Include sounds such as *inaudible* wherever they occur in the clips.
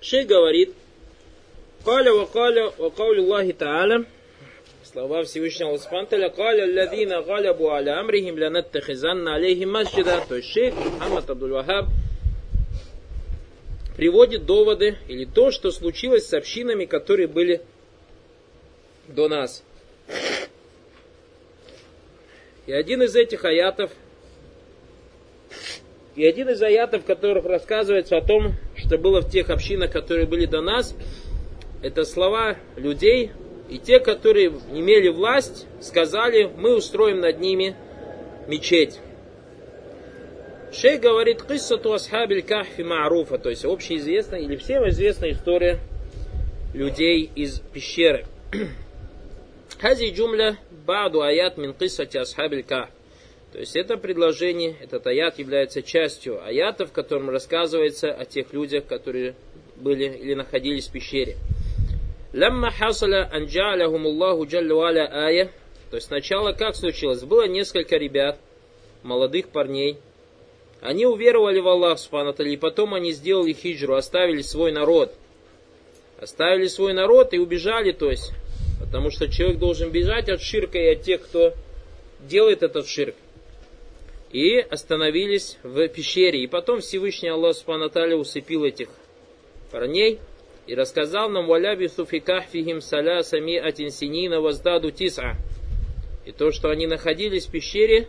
Шей говорит, Каля ва каля ва каули Аллахи Та'аля, слова Всевышнего Спанталя, Каля ладина галябу аля амрихим лянаттахизанна алейхим масджида, то есть шейх Мухаммад Абдул Вахаб приводит доводы или то, что случилось с общинами, которые были до нас. И один из этих аятов, и один из аятов, в которых рассказывается о том, что было в тех общинах, которые были до нас, это слова людей, и те, которые имели власть, сказали, мы устроим над ними мечеть. Шей говорит, киссату асхабиль кахфи ма'руфа, то есть общеизвестная или всем известная история людей из пещеры. *clears throat* Хази джумля баду аят мин киссати асхабиль кахф. То есть это предложение, этот аят является частью аята, в котором рассказывается о тех людях, которые были или находились в пещере. Лямма хасаля анджалахум Аллаху джалла ая. То есть сначала как случилось? Было несколько ребят, молодых парней. Они уверовали в Аллах, и потом они сделали хиджру, оставили свой народ. Оставили свой народ и убежали, то есть, потому что человек должен бежать от ширка и от тех, кто делает этот ширк. И остановились в пещере. И потом Всевышний Аллах Субхану усыпил этих парней, и рассказал нам валяби суфикахфихим саля сами атинсинина воздаду тиса. И то, что они находились в пещере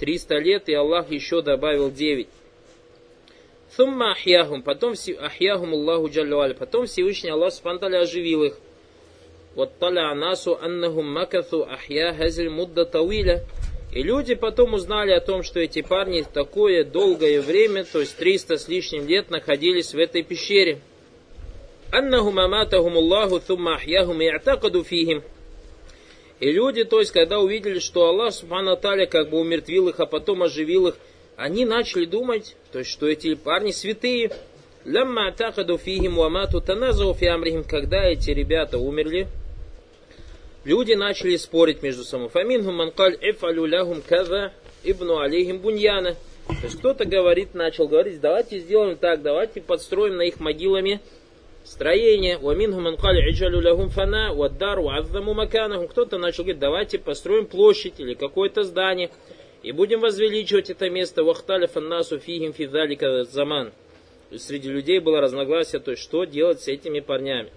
300 лет, и Аллах еще добавил 9. Сумма ахьяхум, потом ахьяхум Аллаху джаллюаля, потом Всевышний Аллах спанталя оживил их. Вот таля анасу аннахум макату ахья хазиль мудда тауиля. И люди потом узнали о том, что эти парни такое долгое время, то есть 300 с лишним лет, находились в этой пещере. И люди, то есть, когда увидели, что Аллах Субхану Таля как бы умертвил их, а потом оживил их, они начали думать, то есть, что эти парни святые. Когда эти ребята умерли, люди начали спорить между собой. Фаминхум манкаль эфалю лягум каза ибну алейхим буньяна. То есть кто-то говорит, начал говорить, давайте сделаем так, давайте подстроим на их могилами строение. Уаминхум анкали иджалю лягум фана, ваддар, уаззаму маканахум. Кто-то начал говорить, давайте построим площадь или какое-то здание и будем возвеличивать это место. Вахталя фаннасу фигим фидалика заман. Среди людей было разногласие, то есть что делать с этими парнями.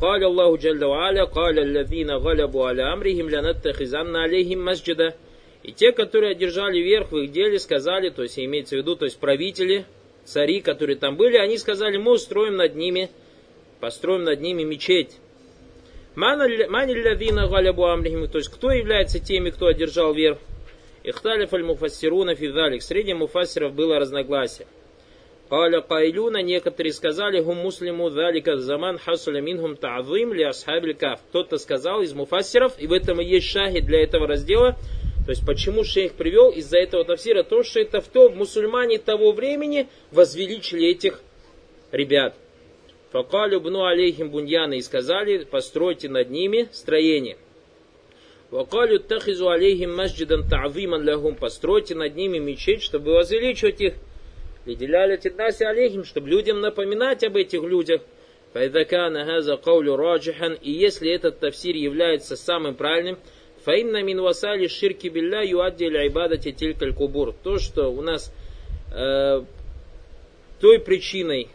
قال الله جل وعلا قال الذين غلبوا على أمرهم لنتخذن عليهم مسجدا и те, которые одержали верх в их деле, сказали, то есть имеется в виду, то есть правители, цари, которые там были, они сказали, мы устроим над ними, построим над ними мечеть. Манилявина галябу амрихим, то есть кто является теми, кто одержал верх? Ихталиф аль-муфассируна фидалик. Среди муфассиров было разногласие. Каля кайлюна, некоторые сказали, хум муслиму залика заман хасуля минхум та'зим ли асхабиль каф. Кто-то сказал из муфассиров, и в этом и есть шахи для этого раздела, то есть почему шейх привел из-за этого тафсира то, что это в то мусульмане того времени возвеличили этих ребят. Факалю бну алейхим буньяна и сказали, постройте над ними строение. Вакалю тахизу алейхим масджидан та'виман лягум, постройте над ними мечеть, чтобы возвеличивать их. Лиделяля тиднаси алейхим, чтобы людям напоминать об этих людях. Файдакана газа каулю раджихан, и если этот тафсир является самым правильным, Фаинна мин васали ширки билля юаддиль айбадати тилькаль кубур. То, что у нас э, той причиной,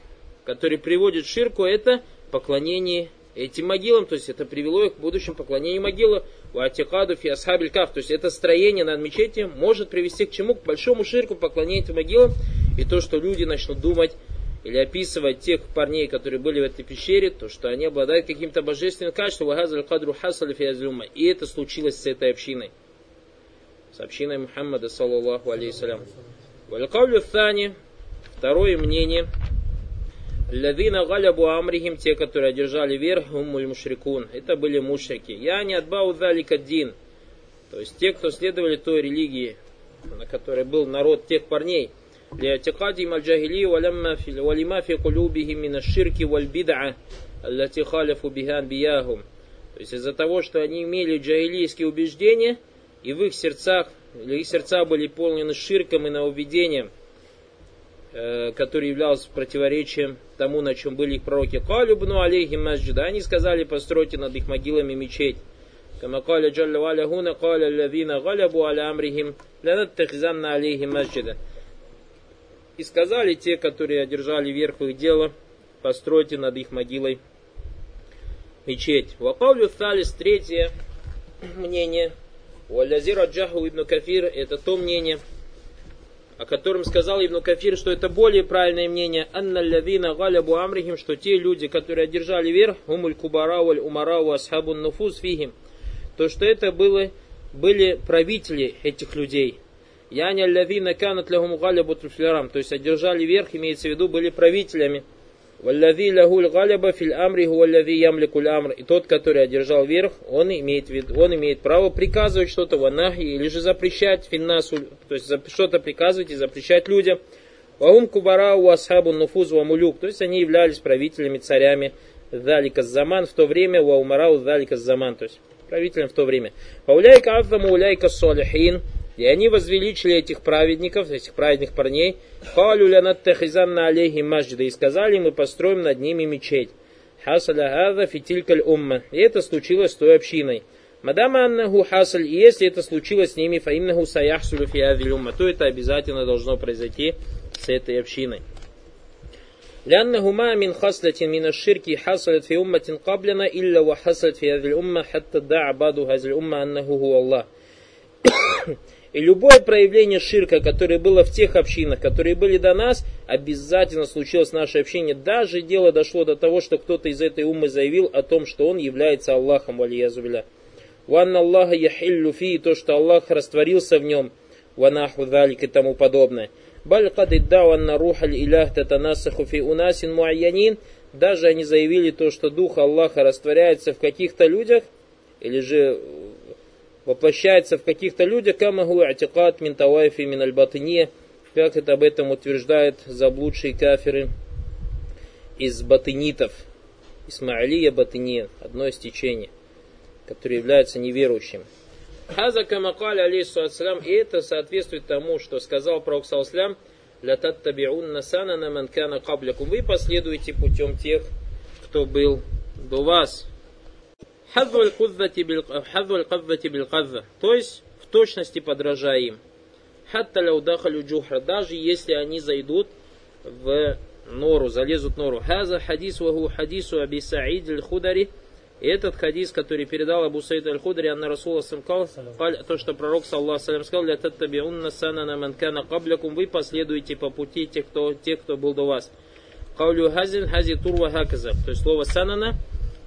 которая приводит ширку, это поклонение этим могилам, то есть это привело их к будущему поклонению могилы, у атикаду фи асхабиль то есть это строение над мечетью может привести к чему? К большому ширку поклонению этим могилам, и то, что люди начнут думать, или описывать тех парней, которые были в этой пещере, то что они обладают каким-то божественным качеством, и это случилось с этой общиной, с общиной Мухаммада, саллаллаху алейхиссалям. Валькавлю Thani, второе мнение, Лавина галябу амрихим, те, которые одержали верх, уммуль мушрикун. Это были мушрики. Я не отбау один. То есть те, кто следовали той религии, на которой был народ тех парней – لاعتقادهم الجاهلي ولما في ولما في قلوبهم من الشرك والبدعة التي خالفوا بها أنبياهم. То есть из-за того, что они имели джahилийские убеждения, и в их сердцах, или их сердца были полнены ширком и нововведением, э, который являлся противоречием тому, на чем были их пророки. Калюбну алейхи масджида. Они сказали, постройте над их могилами мечеть. كما قال جل وعلا هنا قال الذين غلبوا على أمرهم لنتخذن عليهم مسجدا и сказали те, которые одержали верх в их дело, постройте над их могилой мечеть. Вакавлю Талис, третье мнение. Уалязир Аджаху Ибн Кафир, это то мнение, о котором сказал Ибн Кафир, что это более правильное мнение. Анна лавина галябу амрихим, что те люди, которые одержали верх, умуль кубара валь умара асхабун нуфус фихим, то что это было, были правители этих людей. Яня лавина канат лахум галябу То есть одержали верх, имеется в виду, были правителями. Валлави лягуль галяба филь амри гуаллави ямликуль амр. И тот, который одержал верх, он имеет, вид, он имеет право приказывать что-то в анахи или же запрещать финнасу, то есть что-то приказывать и запрещать людям. Ваум кубара у асхабу нуфуз вамулюк. То есть они являлись правителями, царями Далика Заман в то время, Ваумарау Далика Заман, то есть правителем в то время. Вауляйка Афаму Уляйка Солихин. И они возвеличили этих праведников, этих праведных парней, Халю лянаттахизанна алейхи маджда, и сказали, мы построим над ними мечеть. Хасаля хаза фитилькаль умма. И это случилось с той общиной. Мадама аннаху хасаль, и если это случилось с ними, фаиннаху саяхсулю фиадиль умма, то это обязательно должно произойти с этой общиной. لأنهما من خصلة من الشرك حصلت في أمة قبلنا إلا وحصلت في هذه الأمة حتى ادعى بعض هذه الأمة أنه هو الله. и любое проявление ширка, которое было в тех общинах, которые были до нас, обязательно случилось в нашей общине. Даже дело дошло до того, что кто-то из этой умы заявил о том, что он является Аллахом, валиязубиля. Ванна Аллаха яхиллю фи, то, что Аллах растворился в нем, ванаху и тому подобное. Баль кад иддауанна рухаль илях татанасаху фи унасин муайянин. Даже они заявили то, что Дух Аллаха растворяется в каких-то людях, или же воплощается в каких-то людях, камагу атикат мин тавайфи мин аль как это об этом утверждают заблудшие кафиры из батынитов. Исмаилия батыния, одно из течений, которое является неверующим. Хаза камакаль алейхиссалам, и это соответствует тому, что сказал пророк салслам, ля таттабиун санана манкана каблякум. Вы последуете путем тех, кто был до вас. Хазу аль-кадзати биль-кадза. То есть, в точности подражая им. Хатта джухра. Даже если они зайдут в нору, залезут в нору. Хаза хадис ваху хадису аби Саид аль-Худари. И этот хадис, который передал Абу Саид аль-Худари, Анна Расула сказал, то, что пророк, саллаху салям, сказал, «Ля таттабиунна санана манкана каблякум, вы последуете по пути тех, кто, тех, кто был до вас». Каулю хазин хази турва хаказа. То есть слово санана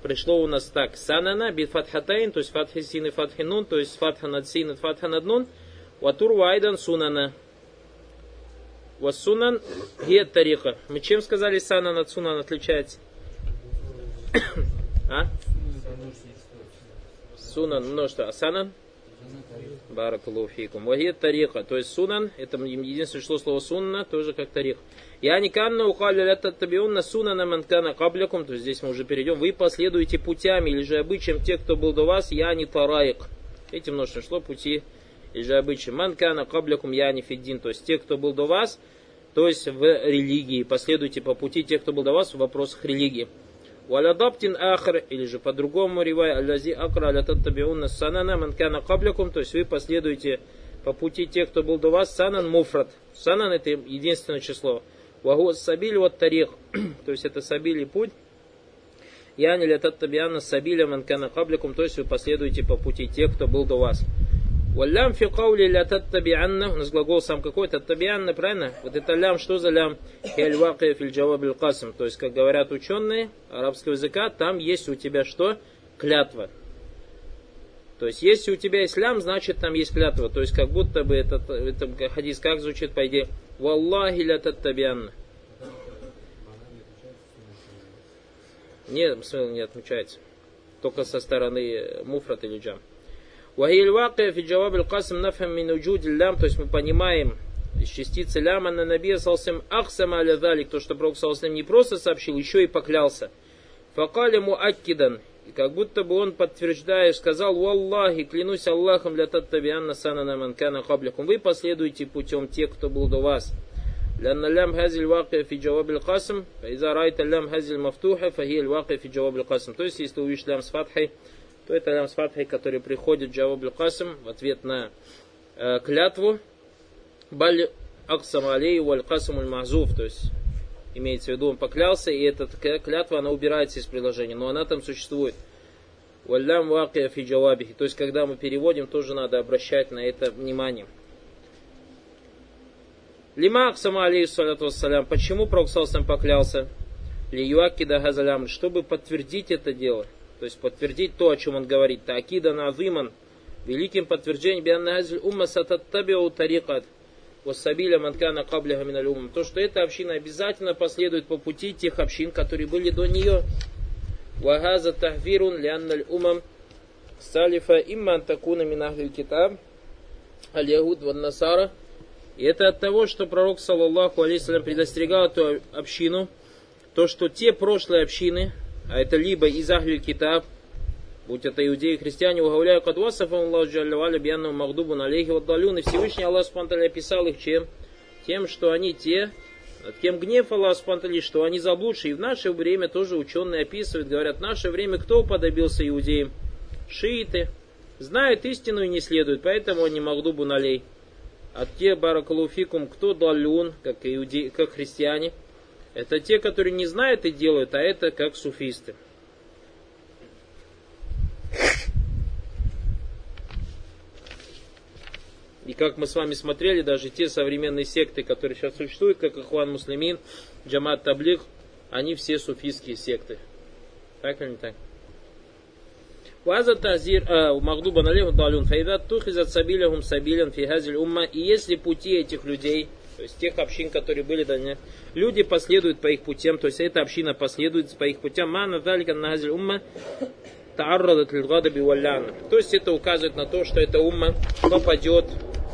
пришло у нас так. Санана бит фатхатайн, то есть фатхи син и фатхи нун, то есть фатха и фатха над нун. Ватур вайдан сунана. Вассунан гет тарика. Мы чем сказали санан от сунан отличается? *coughs* а? Сунан множество. А санан? Баракалуфикум. Вагет тарика. То есть сунан, это единственное что слово сунна, тоже как тарих. Я не канна ухали лята табиунна сунана манкана каблякум, то есть здесь мы уже перейдем. Вы последуете путями или же обычаем тех, кто был до вас, я не тараик. Эти множество шло пути или же обычаем. Манкана каблякум я не фиддин, то есть те, кто был до вас, то есть в религии. Последуйте по пути тех, кто был до вас в вопросах религии. Валядаптин ахр, или же по-другому ривай, алязи акра алятаттабиунна санана манкана каблякум, то есть вы последуете по пути тех, кто был до вас, санан муфрат. Санан это единственное число. Вагу сабиль вот тарих, *clears throat* то есть это сабиль и путь. Яни лятат табиана сабиля манкана кабликум, то есть вы последуете по пути тех, кто был до вас. Валям фи каули лятат табианна, у нас глагол сам какой, то табианна, правильно? Вот это лям, что за лям? Хель вакия филь джаваб касм, то есть, как говорят ученые арабского языка, там есть у тебя что? Клятва. То есть, если у тебя ислам, значит там есть клятва. То есть, как будто бы этот, этот хадис как звучит, по идее, Валлахи ля таттабианна. Нет, смысл не отмечается. Только со стороны муфрат или джам. Вахиль вакия фи джаваб аль-касм нафхам мин уджуд лям, то есть мы понимаем из частицы ляма на набия салсам ахсама аля далик, то, что Пророк салсам не просто сообщил, еще и поклялся. Факали му аккидан, и как будто бы он, подтверждая, сказал, «Валлахи, клянусь Аллахом, для таттабианна санана манкана каблякум». Вы последуете путем тех, кто был до вас. لأن اللام هذه الواقع في جواب القسم فإذا رأيت اللام هذه المفتوحة فهي الواقع في جواب القسم то есть если увидишь лям с фатхой то это лям с фатхой, который приходит Джаваб Касим в ответ на э, клятву. Баль Аксам Алей Валь Касам Уль Мазуф, то есть имеется в виду, он поклялся, и эта клятва, она убирается из приложения, но она там существует. Валям Вакия Фи Джавабихи, то есть когда мы переводим, тоже надо обращать на это внимание. Лима Аксама Алей Салату почему Пророк поклялся? Ли Лиюакида Газалям, чтобы подтвердить это дело – то есть подтвердить то, о чем он говорит. Такида назиман. Великим подтверждением бианназиль умма сататтабиу тарикат. Вассабиля манкана кабляха миналь умм. То, что эта община обязательно последует по пути тех общин, которые были до нее. Вагаза тахвирун лианналь умам салифа имма антакуна минахлиль китаб. Аль-Ягуд ван Насара – и это от того, что пророк, саллаллаху алейсалям, предостерегал эту общину, то, что те прошлые общины, а это либо из Ахлю Китаб, будь это иудеи и христиане, уговляю кадвасафам Аллаху Джаллаваля Бьяну Магдубу Налейхи Ваддалюн, и Всевышний Аллах Спанталя описал их чем? Тем, что они те, кем гнев Аллах Спантали, что они заблудшие. И в наше время тоже ученые описывают, говорят, в наше время кто уподобился иудеям? Шииты. Знают истину и не следуют, поэтому они Магдубу Налей. А те баракалуфикум, кто далюн, как, иуде... как христиане, это те, которые не знают и делают, а это как суфисты. И как мы с вами смотрели, даже те современные секты, которые сейчас существуют, как Ихван Муслимин, Джамат Таблих, они все суфистские секты. Так или не так? Ваза тазир магдуба налеху далюн файда тухизат сабилягум сабилян фигазиль умма. И если пути этих людей, то есть тех общин, которые были них, люди последуют по их путям, то есть эта община последует по их путям, мана далика нагазиль умма, тааррадат льгадаби валляна. То есть это указывает на то, что эта умма попадет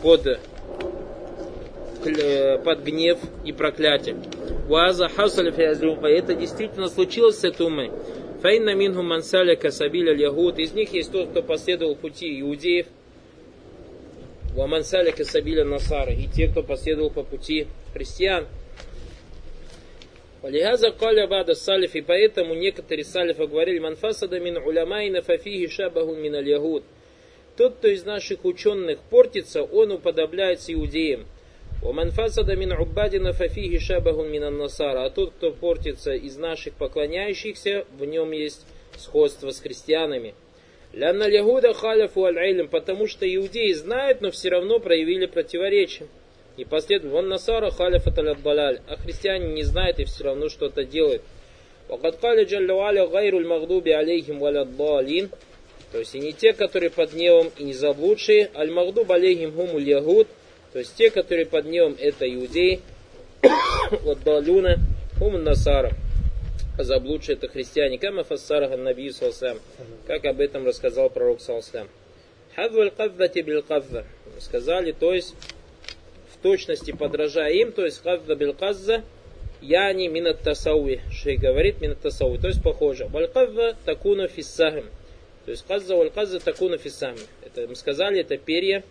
под под гнев и проклятие. Хасаля Это действительно случилось с этой уммой. Фаинна минху мансаля касабиля ягуд. Из них есть тот, кто последовал пути иудеев. Вамансалик и Сабиля Насара, и те, кто последовал по пути христиан. Валихаза коля бада салиф, и поэтому некоторые салифы говорили, манфасада мин улямайна фафихи шабаху мин аль-ягуд. Тот, кто из наших ученых портится, он уподобляется иудеям. Уманфасада мин уббадина фафихи шабаху мин насара. А тот, кто портится из наших поклоняющихся, в нем есть сходство с христианами. Ляна Лягуда халяфу аль-Айлем, потому что иудеи знают, но все равно проявили противоречие. И последовательно, вон Насара халяфа талядбаляль, а христиане не знают и все равно что-то делают. Вакад каля джаллю аля гайруль магдуби алейхим валядбалин, то есть и не те, которые под небом, и не заблудшие, аль магдуб алейхим гумуль ягуд, то есть те, которые под небом, это иудеи, *coughs* Вот Балюна хум насара заблудшие это христиане, кама фассараха наби салсам, как об этом рассказал пророк салсам. Хадваль каддати бил кадда. Сказали, то есть в точности подражая им, то есть кадда бил казза, яни минат тасауи. Шей говорит минат тасауи, то есть похоже. Валь кадда такуна фиссахим. То есть казза валь казза такуна фиссахим. Это мы сказали, это перья,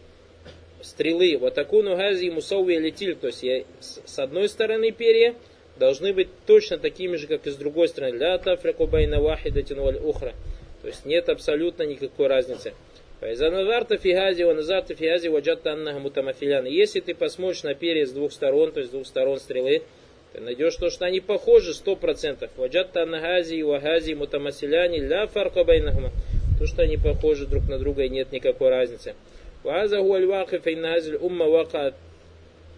стрелы. Вот такуну гази мусауи летиль. То есть я, с одной стороны перья должны быть точно такими же, как и с другой стороны. Ля тафрику байна вахидатин валь ухра. То есть нет абсолютно никакой разницы. Если ты посмотришь на перья с двух сторон, то есть с двух сторон стрелы, ты найдешь то, что они похожи сто процентов. Ваджатта аннагази и вагази мутамасиляни ля фарка байнахума. То, что они похожи друг на друга и нет никакой разницы. Ваза хуаль вакиф иннагазиль умма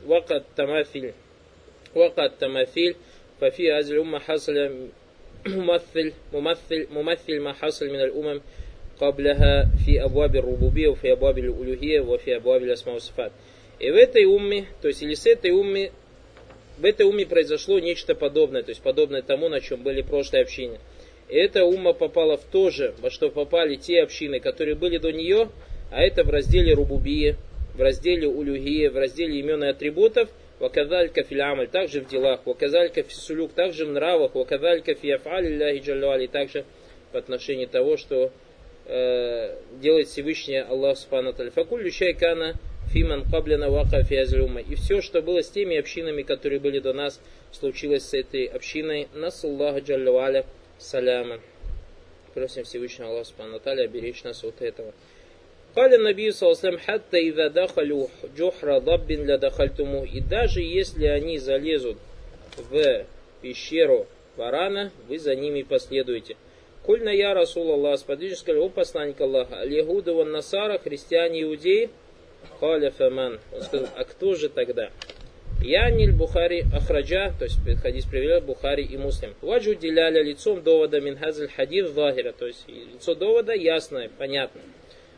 вакат тамафиль. وقت تماثيل وقعت تماثيل ففي هذه الأمة حصل ممثل ممثل ممثل ما حصل من الأمم قبلها في أبواب الربوبية وفي أبواب الألوهية وفي أبواب الأسماء والصفات. И в этой умме, то есть или с этой умме, в этой умме произошло нечто подобное, то есть подобное тому, на чем были прошлые общины. И эта умма попала в то же, во что попали те общины, которые были до нее, а это в разделе Рубубия, в разделе Улюгия, в разделе имен и атрибутов, ваказалька филямаль, также в делах, ваказалька фисулюк, также в нравах, ваказалька фиафали ляхи джаллюали, также в отношении того, что э, делает Всевышний Аллах Субхану Факулю шайкана фиман каблина вака фиазлюма. И все, что было с теми общинами, которые были до нас, случилось с этой общиной. Нас Аллаху Джаллаваля саляма. Просим Всевышнего Аллаха Субхану беречь нас от этого. Каля Наби Саласам, хатта и задахалю джохра даббин для дахальтуму. И даже если они залезут в пещеру варана, вы за ними последуете. Кульна я Расул Аллах, сподвижник сказал, о посланник Аллаха, аль-ягуды ван насара, христиане иудеи, каля фаман. Он сказал, а кто же тогда? Яниль Бухари Ахраджа, то есть хадис привели Бухари и Муслим. Ваджу деляля лицом довода минхазаль хадир захира, то есть лицо довода ясное, понятное.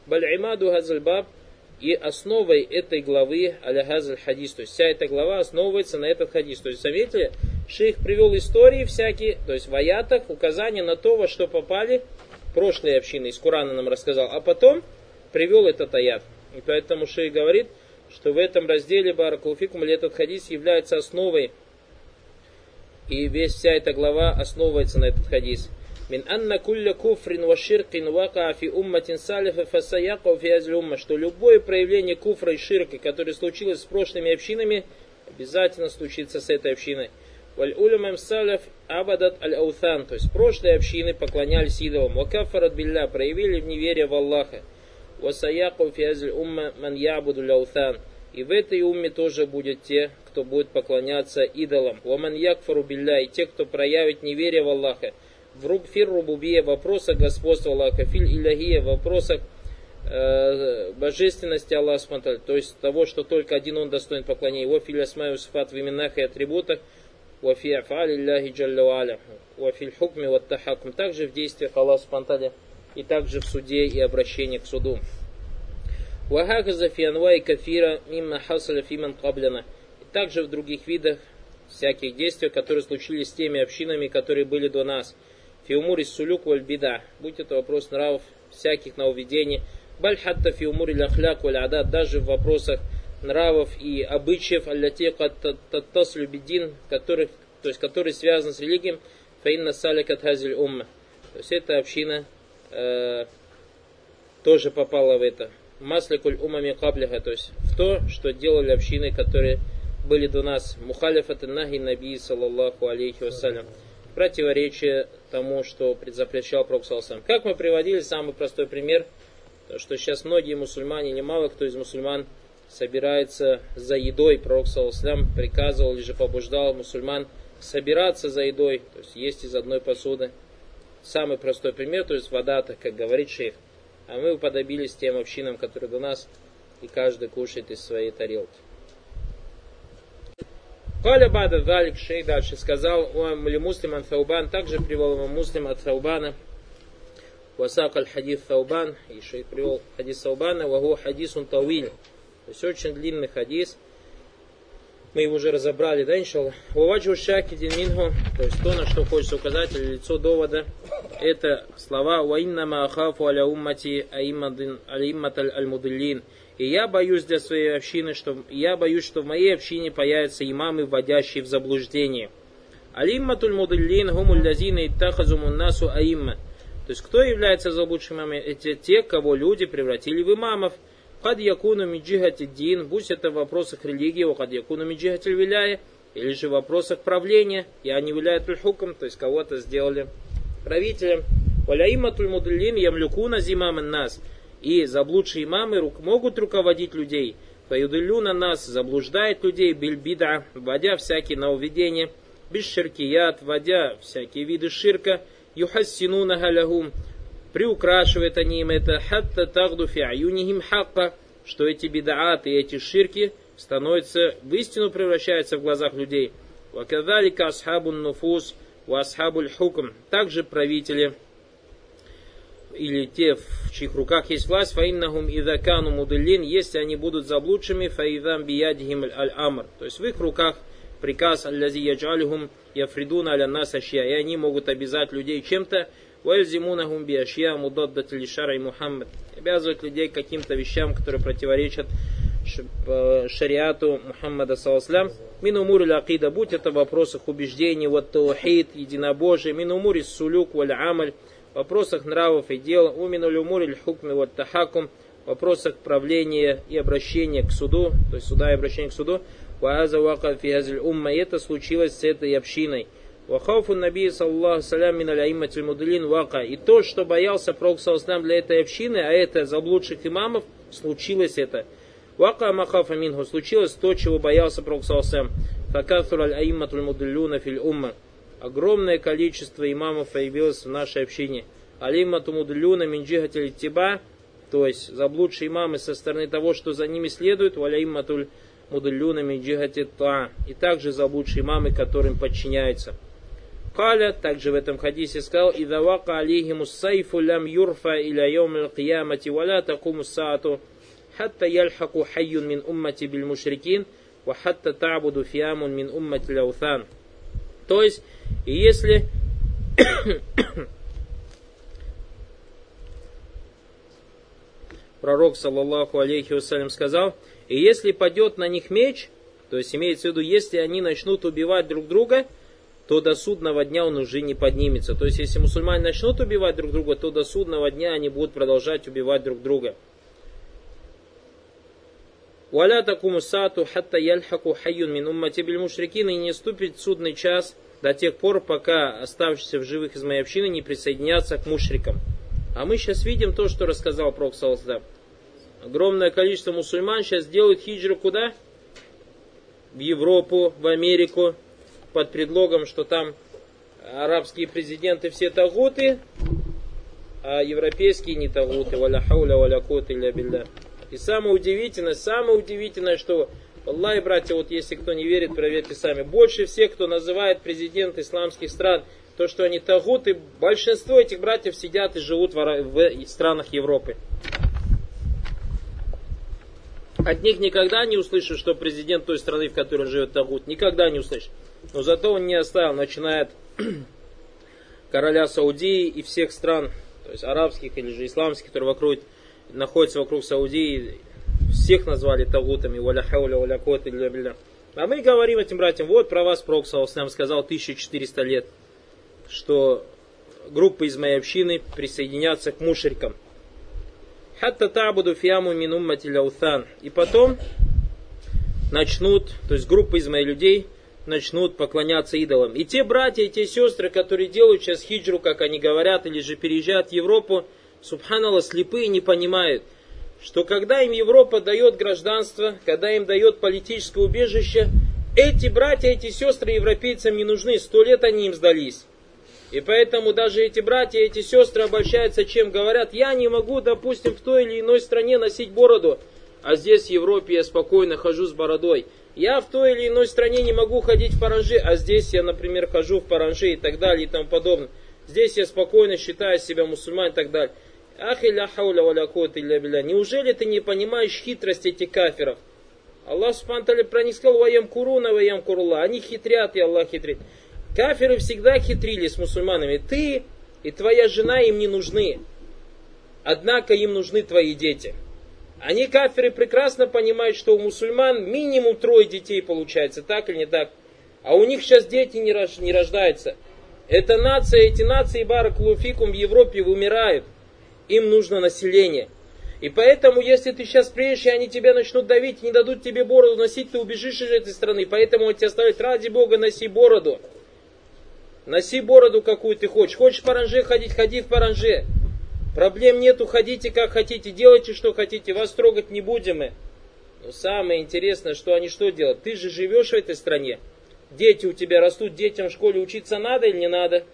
Баль-Имаду Газальбаб и основой этой главы аля Газаль Хадис, то есть вся эта глава основывается на этот хадис. То есть заметили, шейх привел истории всякие, то есть в аятах указания на то, во что попали прошлые общины, из Курана нам рассказал, а потом привел этот аят. И поэтому шейх говорит, что в этом разделе Баракулфикум или этот хадис является основой, и весь вся эта глава основывается на этот хадис. Мин анна кулля куфрин ва ширкин вака фи умматин салифа фасаяка фи умма, что любое проявление куфра и ширка, которое случилось с прошлыми общинами, обязательно случится с этой общиной. Валь улямам салиф абадат аль аутан, то есть прошлые общины поклонялись идолам. Вакафарат билля, проявили в неверие в Аллаха. Васаяку фи умма ман ябуду ляутан. И в этой умме тоже будет те, кто будет поклоняться идолам. Ваман якфару билля, и те, кто проявит неверие в Аллаха фир рубубия, вопроса господства Аллаха, филь иляхия, вопроса э, божественности Аллаха Субтитры, то есть того, что только один Он достоин поклонения, его филь асмаю сфат в именах и атрибутах, вафи афали ляхи джаллю вафиль хукме ваттахакум, также в действиях Аллаха Субтитры, и также в суде и обращении к суду. Вахахаза фианвай кафира мимма хасаля фиман кабляна. И также в других видах всяких действий, которые случились с теми общинами, которые были до нас – фиумури сулюк валь бида, будь это вопрос нравов, всяких нововведений, баль хатта фиумури ляхляк валь адат, даже в вопросах нравов и обычаев, аллати каттас любидин, которых, то есть которые связаны с религией, фаинна саликат хазиль умма. То есть эта община э, тоже попала в это. Масликуль умами каблиха, то есть в то, что делали общины, которые были до нас. Мухалифат нахи наби, саллаллаху алейхи вассалям противоречие тому, что запрещал Пророк Саласам. Как мы приводили самый простой пример, то, что сейчас многие мусульмане, немало кто из мусульман собирается за едой. Пророк Саласам приказывал или же побуждал мусульман собираться за едой, то есть есть из одной посуды. Самый простой пример, то есть вода-то, как говорит шейх. А мы уподобились тем общинам, которые до нас, и каждый кушает из своей тарелки. Каля бада далик шей дальше сказал ли муслим ан Таубан, также привел ему муслим от Таубана. Васак аль хадис Таубан, и шейх привел хадис Таубана, вагу хадисун тауиль. То есть очень длинный хадис. Мы его уже разобрали, да, иншалла. Ваваджу шаки минху, то есть то, на что хочется указать, или лицо довода, это слова «Ваиннама ахафу аля уммати аиммат аль-мудиллин». И я боюсь для своей общины, что я боюсь, что в моей общине появятся имамы, вводящие в заблуждение. Алимматуль мудиллин гумуль лазина иттахазу муннасу аимма. То есть кто является заблудшими имамами? Это те, кого люди превратили в имамов. Кад якуну миджихати дин, будь это в вопросах религии, кад якуну миджихати виляя, или же в вопросах правления, и они виляют хуком, то есть кого-то сделали правителем. Валяиматуль мудиллин ямлюкуна зимам нас и заблудшие имамы могут руководить людей. на нас заблуждает людей бильбида, вводя всякие нововведения, бисширкият, вводя всякие виды ширка, юхассинуна галягум, приукрашивают они им это, хатта тагду фи аюнихим хакка, что эти бидааты и эти ширки становятся, в истину превращаются в глазах людей. Вакадалика асхабун нуфус, ва асхабуль хукм, также правители или те, в чьих руках есть власть, фаиннахум идакану мудыллин, если они будут заблудшими, фаидам биядихим аль-амр. То есть в их руках приказ аллази яджалихум яфридуна аля нас ашья, и они могут обязать людей чем-то, вальзимунахум биашья мудаддат лишара и Мухаммад. Обязывают людей каким-то вещам, которые противоречат э, шариату Мухаммада саласлям. Мин умури акида, будь это в вопросах убеждений, вот таухид, единобожие, мин умури сулюк валь амаль, вопросах нравов и дел, умину люмуриль хукми вот тахакум, вопросах правления и обращения к суду, то есть суда и обращения к суду. Вааза вака фиазиль умма. И это случилось с этой общиной. Вахауфу наби саллаху салям мин аляиматиль мудлин вака. И то, что боялся Пророк саллаху для этой общины, а это заблудших имамов, случилось это. Вака махафа минху. Случилось то, чего боялся Пророк саллаху Факафур аль аиматуль мудлюна филь умма. Огромное количество имамов появилось в нашей общине. Алимату мудлюна минджихатель тиба то есть заблудшие имамы со стороны того, что за ними следует, валяимматуль мудалюнами джихати та, и также заблудшие имамы, которым подчиняются. Каля, также в этом хадисе сказал, «Ида вака алейхиму сайфу лям юрфа иля йом аль-киямати валя такуму саату, хатта яльхаку хайюн мин уммати биль мушрикин, ва хатта табуду фиамун мин уммати ляутан». То есть, если пророк, саллаллаху алейхи вассалям, сказал, и если падет на них меч, то есть имеется в виду, если они начнут убивать друг друга, то до судного дня он уже не поднимется. То есть, если мусульмане начнут убивать друг друга, то до судного дня они будут продолжать убивать друг друга. Валя такому сату хатта яльхаку хайюн мин уммати биль мушрикин и не ступит судный час до тех пор, пока оставшиеся в живых из моей общины не присоединятся к мушрикам. А мы сейчас видим то, что рассказал Пророк Саласдам. Огромное количество мусульман сейчас делают хиджру куда? В Европу, в Америку, под предлогом, что там арабские президенты все тагуты, а европейские не тагуты. Валя хауля, валя кот или билля. И самое удивительное, самое удивительное, что Аллах, братья, вот если кто не верит, проверьте сами. Больше всех, кто называет президент исламских стран, то, что они тагуты, большинство этих братьев сидят и живут в странах Европы. От них никогда не услышишь, что президент той страны, в которой живет Тагут, никогда не услышишь. Но зато он не оставил, начиная от *clears throat* короля Саудии и всех стран, то есть арабских или же исламских, которые вокруг, находятся вокруг Саудии, всех назвали Тагутами, валя хауля, А мы говорим этим братьям, вот про вас Пророк нам сказал 1400 лет, что группы из моей общины присоединятся к мушрикам. Хатта табуду фиаму мин уммати ляутан. И потом начнут, то есть группа из моих людей начнут поклоняться идолам. И те братья, и те сестры, которые делают сейчас хиджру, как они говорят, или же переезжают в Европу, субханалла, слепые не понимают, что когда им Европа дает гражданство, когда им дает политическое убежище, эти братья, эти сестры европейцам не нужны, сто лет они им сдались. И поэтому даже эти братья, эти сестры обольщаются чем? Говорят, я не могу, допустим, в той или иной стране носить бороду, а здесь в Европе я спокойно хожу с бородой. Я в той или иной стране не могу ходить в паранжи, а здесь я, например, хожу в паранжи и так далее и тому подобное. Здесь я спокойно считаю себя мусульман и так далее. Ах илля хауля валя илля билля. Неужели ты не понимаешь хитрость этих кафиров? Аллах Субхану про них сказал, ваям куруна, ваям курулла. Они хитрят, и Аллах хитрит. Кафиры всегда хитрили с мусульманами. Ты и твоя жена им не нужны. Однако им нужны твои дети. Они, кафиры, прекрасно понимают, что у мусульман минимум трое детей получается, так или не так. А у них сейчас дети не, рождаются. Эта нация, эти нации Баракулуфикум в Европе вымирают. Им нужно население. И поэтому, если ты сейчас приедешь, и они тебя начнут давить, не дадут тебе бороду носить, ты убежишь из этой страны. Поэтому он тебя оставит, ради Бога, носи бороду. Носи бороду, какую ты хочешь. Хочешь в паранже ходить, ходи в паранже. Проблем нету, ходите как хотите, делайте что хотите, вас трогать не будем мы. Но самое интересное, что они что делают? Ты же живешь в этой стране. Дети у тебя растут, детям в школе учиться надо или не надо?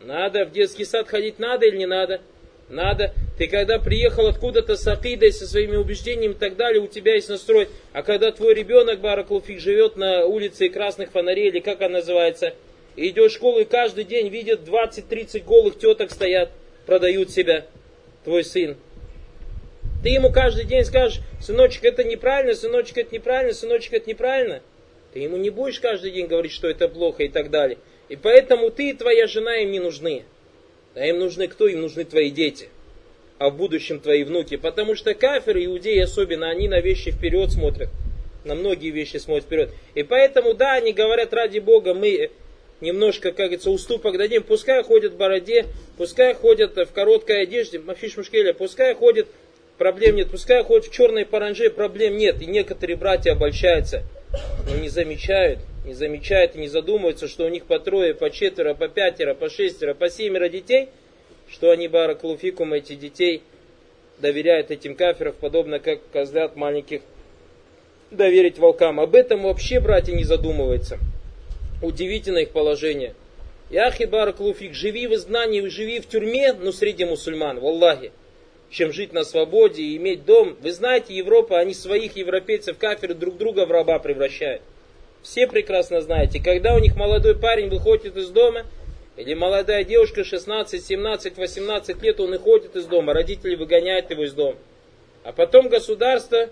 Надо. В детский сад ходить надо или не надо? Надо. Ты когда приехал откуда-то с акидой, со своими убеждениями и так далее, у тебя есть настрой. А когда твой ребенок, Бараклуфик, живет на улице красных фонарей, или как она называется, и идет в школу и каждый день видит 20-30 голых теток стоят, продают себя, твой сын. Ты ему каждый день скажешь, сыночек, это неправильно, сыночек, это неправильно, сыночек, это неправильно. Ты ему не будешь каждый день говорить, что это плохо и так далее. И поэтому ты и твоя жена им не нужны. А им нужны кто? Им нужны твои дети. А в будущем твои внуки. Потому что каферы, иудеи особенно, они на вещи вперед смотрят. На многие вещи смотрят вперед. И поэтому, да, они говорят, ради Бога, мы немножко, как говорится, уступок дадим. Пускай ходят в бороде, пускай ходят в короткой одежде, Мафиш Мушкеля, пускай ходят проблем нет. Пускай хоть в черной паранже, проблем нет. И некоторые братья обольщаются, но не замечают, не замечают и не задумываются, что у них по трое, по четверо, по пятеро, по шестеро, по семеро детей, что они баракулуфикум эти детей доверяют этим кафиров, подобно как козлят маленьких доверить волкам. Об этом вообще братья не задумываются. Удивительно их положение. Яхи баракулуфик, живи в изгнании, живи в тюрьме, но среди мусульман, валлахи чем жить на свободе и иметь дом. Вы знаете, Европа, они своих европейцев, кафиры, друг друга в раба превращают. Все прекрасно знаете, когда у них молодой парень выходит из дома, или молодая девушка 16, 17, 18 лет, он и ходит из дома, родители выгоняют его из дома. А потом государство,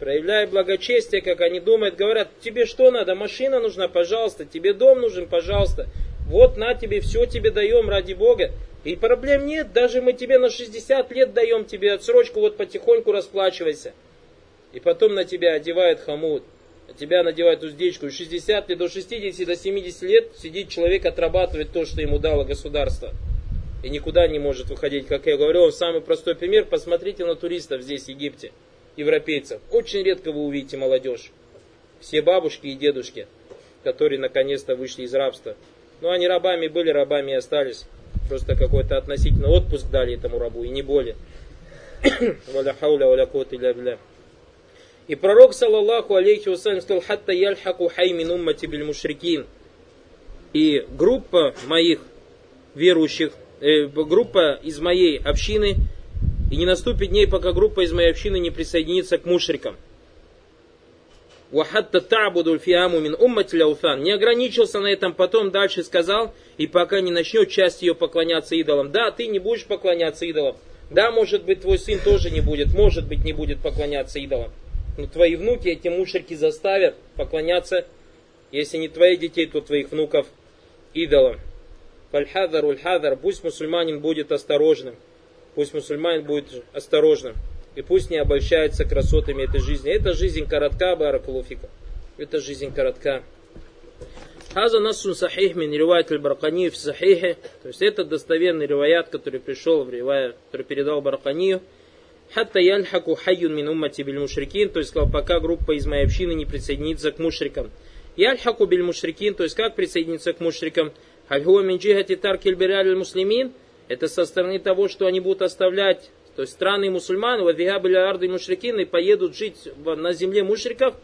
проявляя благочестие, как они думают, говорят, тебе что надо, машина нужна, пожалуйста, тебе дом нужен, пожалуйста. Вот на тебе, все тебе даем ради Бога. И проблем нет, даже мы тебе на 60 лет даем тебе отсрочку, вот потихоньку расплачивайся. И потом на тебя одевают хомут, на тебя надевают уздечку. И 60 лет, до 60, до 70 лет сидит человек, отрабатывает то, что ему дало государство. И никуда не может выходить, как я говорю. Он самый простой пример. Посмотрите на туристов здесь, в Египте, европейцев. Очень редко вы увидите молодежь. Все бабушки и дедушки, которые наконец-то вышли из рабства. Но они рабами были, рабами и остались. Просто какой-то относительно отпуск дали этому рабу, и не более. *coughs* И пророк, саллаллаху алейхи вассалям, сказал, хатта яльхаку хай мин уммати биль мушрикин. И группа моих верующих, э, группа из моей общины, и не наступит дней, пока группа из моей общины не присоединится к мушрикам. Вахатта табуду фиаму мин уммати ляуфан. Не ограничился на этом, потом дальше сказал, и пока не начнет часть ее поклоняться идолам. Да, ты не будешь поклоняться идолам. Да, может быть, твой сын тоже не будет, может быть, не будет поклоняться идолам. Но твои внуки эти мушерки заставят поклоняться, если не твоих детей, то твоих внуков идолам. Фальхадар ульхадар, пусть мусульманин будет осторожным. Пусть мусульманин будет осторожным. И пусть не обольщается красотами этой жизни. Эта жизнь коротка, баракулуфика. Эта жизнь коротка. Хаза насун сахих мин ривайт аль-Баркани в сахихе. То есть это достоверный риваят, который пришел в ривая, который передал Барканию. Хатта яльхаку хайюн мин уммати биль мушрикин. То есть сказал, пока группа из моей общины не присоединится к мушрикам. Яльхаку биль мушрикин. То есть как присоединиться к мушрикам? Хальхуа мин джихати таркиль муслимин. Это со стороны того, что они будут оставлять то есть страны мусульман, вадвигабли арды мушрикин, и поедут жить на земле мушриков,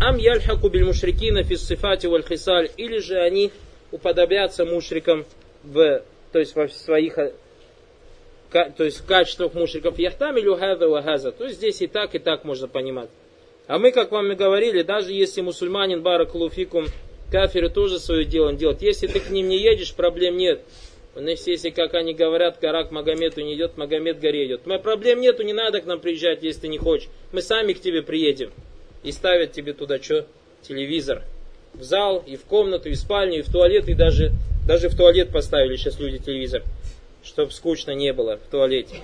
ам яльхаку биль мушрикина фиссифати валь хисаль, или же они уподобятся мушрикам в, то есть во своих то есть в качествах мушриков яхтамилю хаза ва хаза. То есть здесь и так, и так можно понимать. А мы, как вам и говорили, даже если мусульманин баракулуфикум, кафиры тоже свое дело делают. Если ты к ним не едешь, проблем нет. Значит, если, как они говорят, гора к Магомету не идет, Магомед горе идет. Мы проблем нету, не надо к нам приезжать, если ты не хочешь. Мы сами к тебе приедем. И ставят тебе туда что? Телевизор. В зал, и в комнату, и в спальню, и в туалет, и даже, даже в туалет поставили сейчас люди телевизор. Чтоб скучно не было в туалете.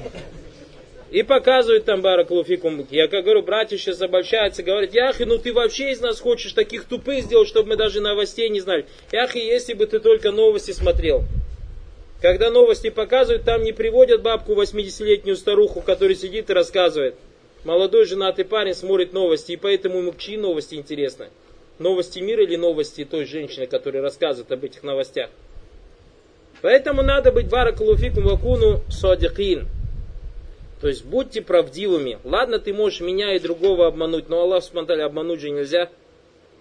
И показывают там Бараклуфикум. Я как говорю, братья сейчас обольщаются, говорят, Яхи, ну ты вообще из нас хочешь таких тупых сделать, чтобы мы даже новостей не знали. Яхи, если бы ты только новости смотрел. Когда новости показывают, там не приводят бабку 80-летнюю старуху, которая сидит и рассказывает. Молодой женатый парень смотрит новости, и поэтому ему чьи новости интересны? Новости мира или новости той женщины, которая рассказывает об этих новостях? Поэтому надо быть баракалуфикум вакуну садикин. То есть будьте правдивыми. Ладно, ты можешь меня и другого обмануть, но Аллах смотали, обмануть же нельзя.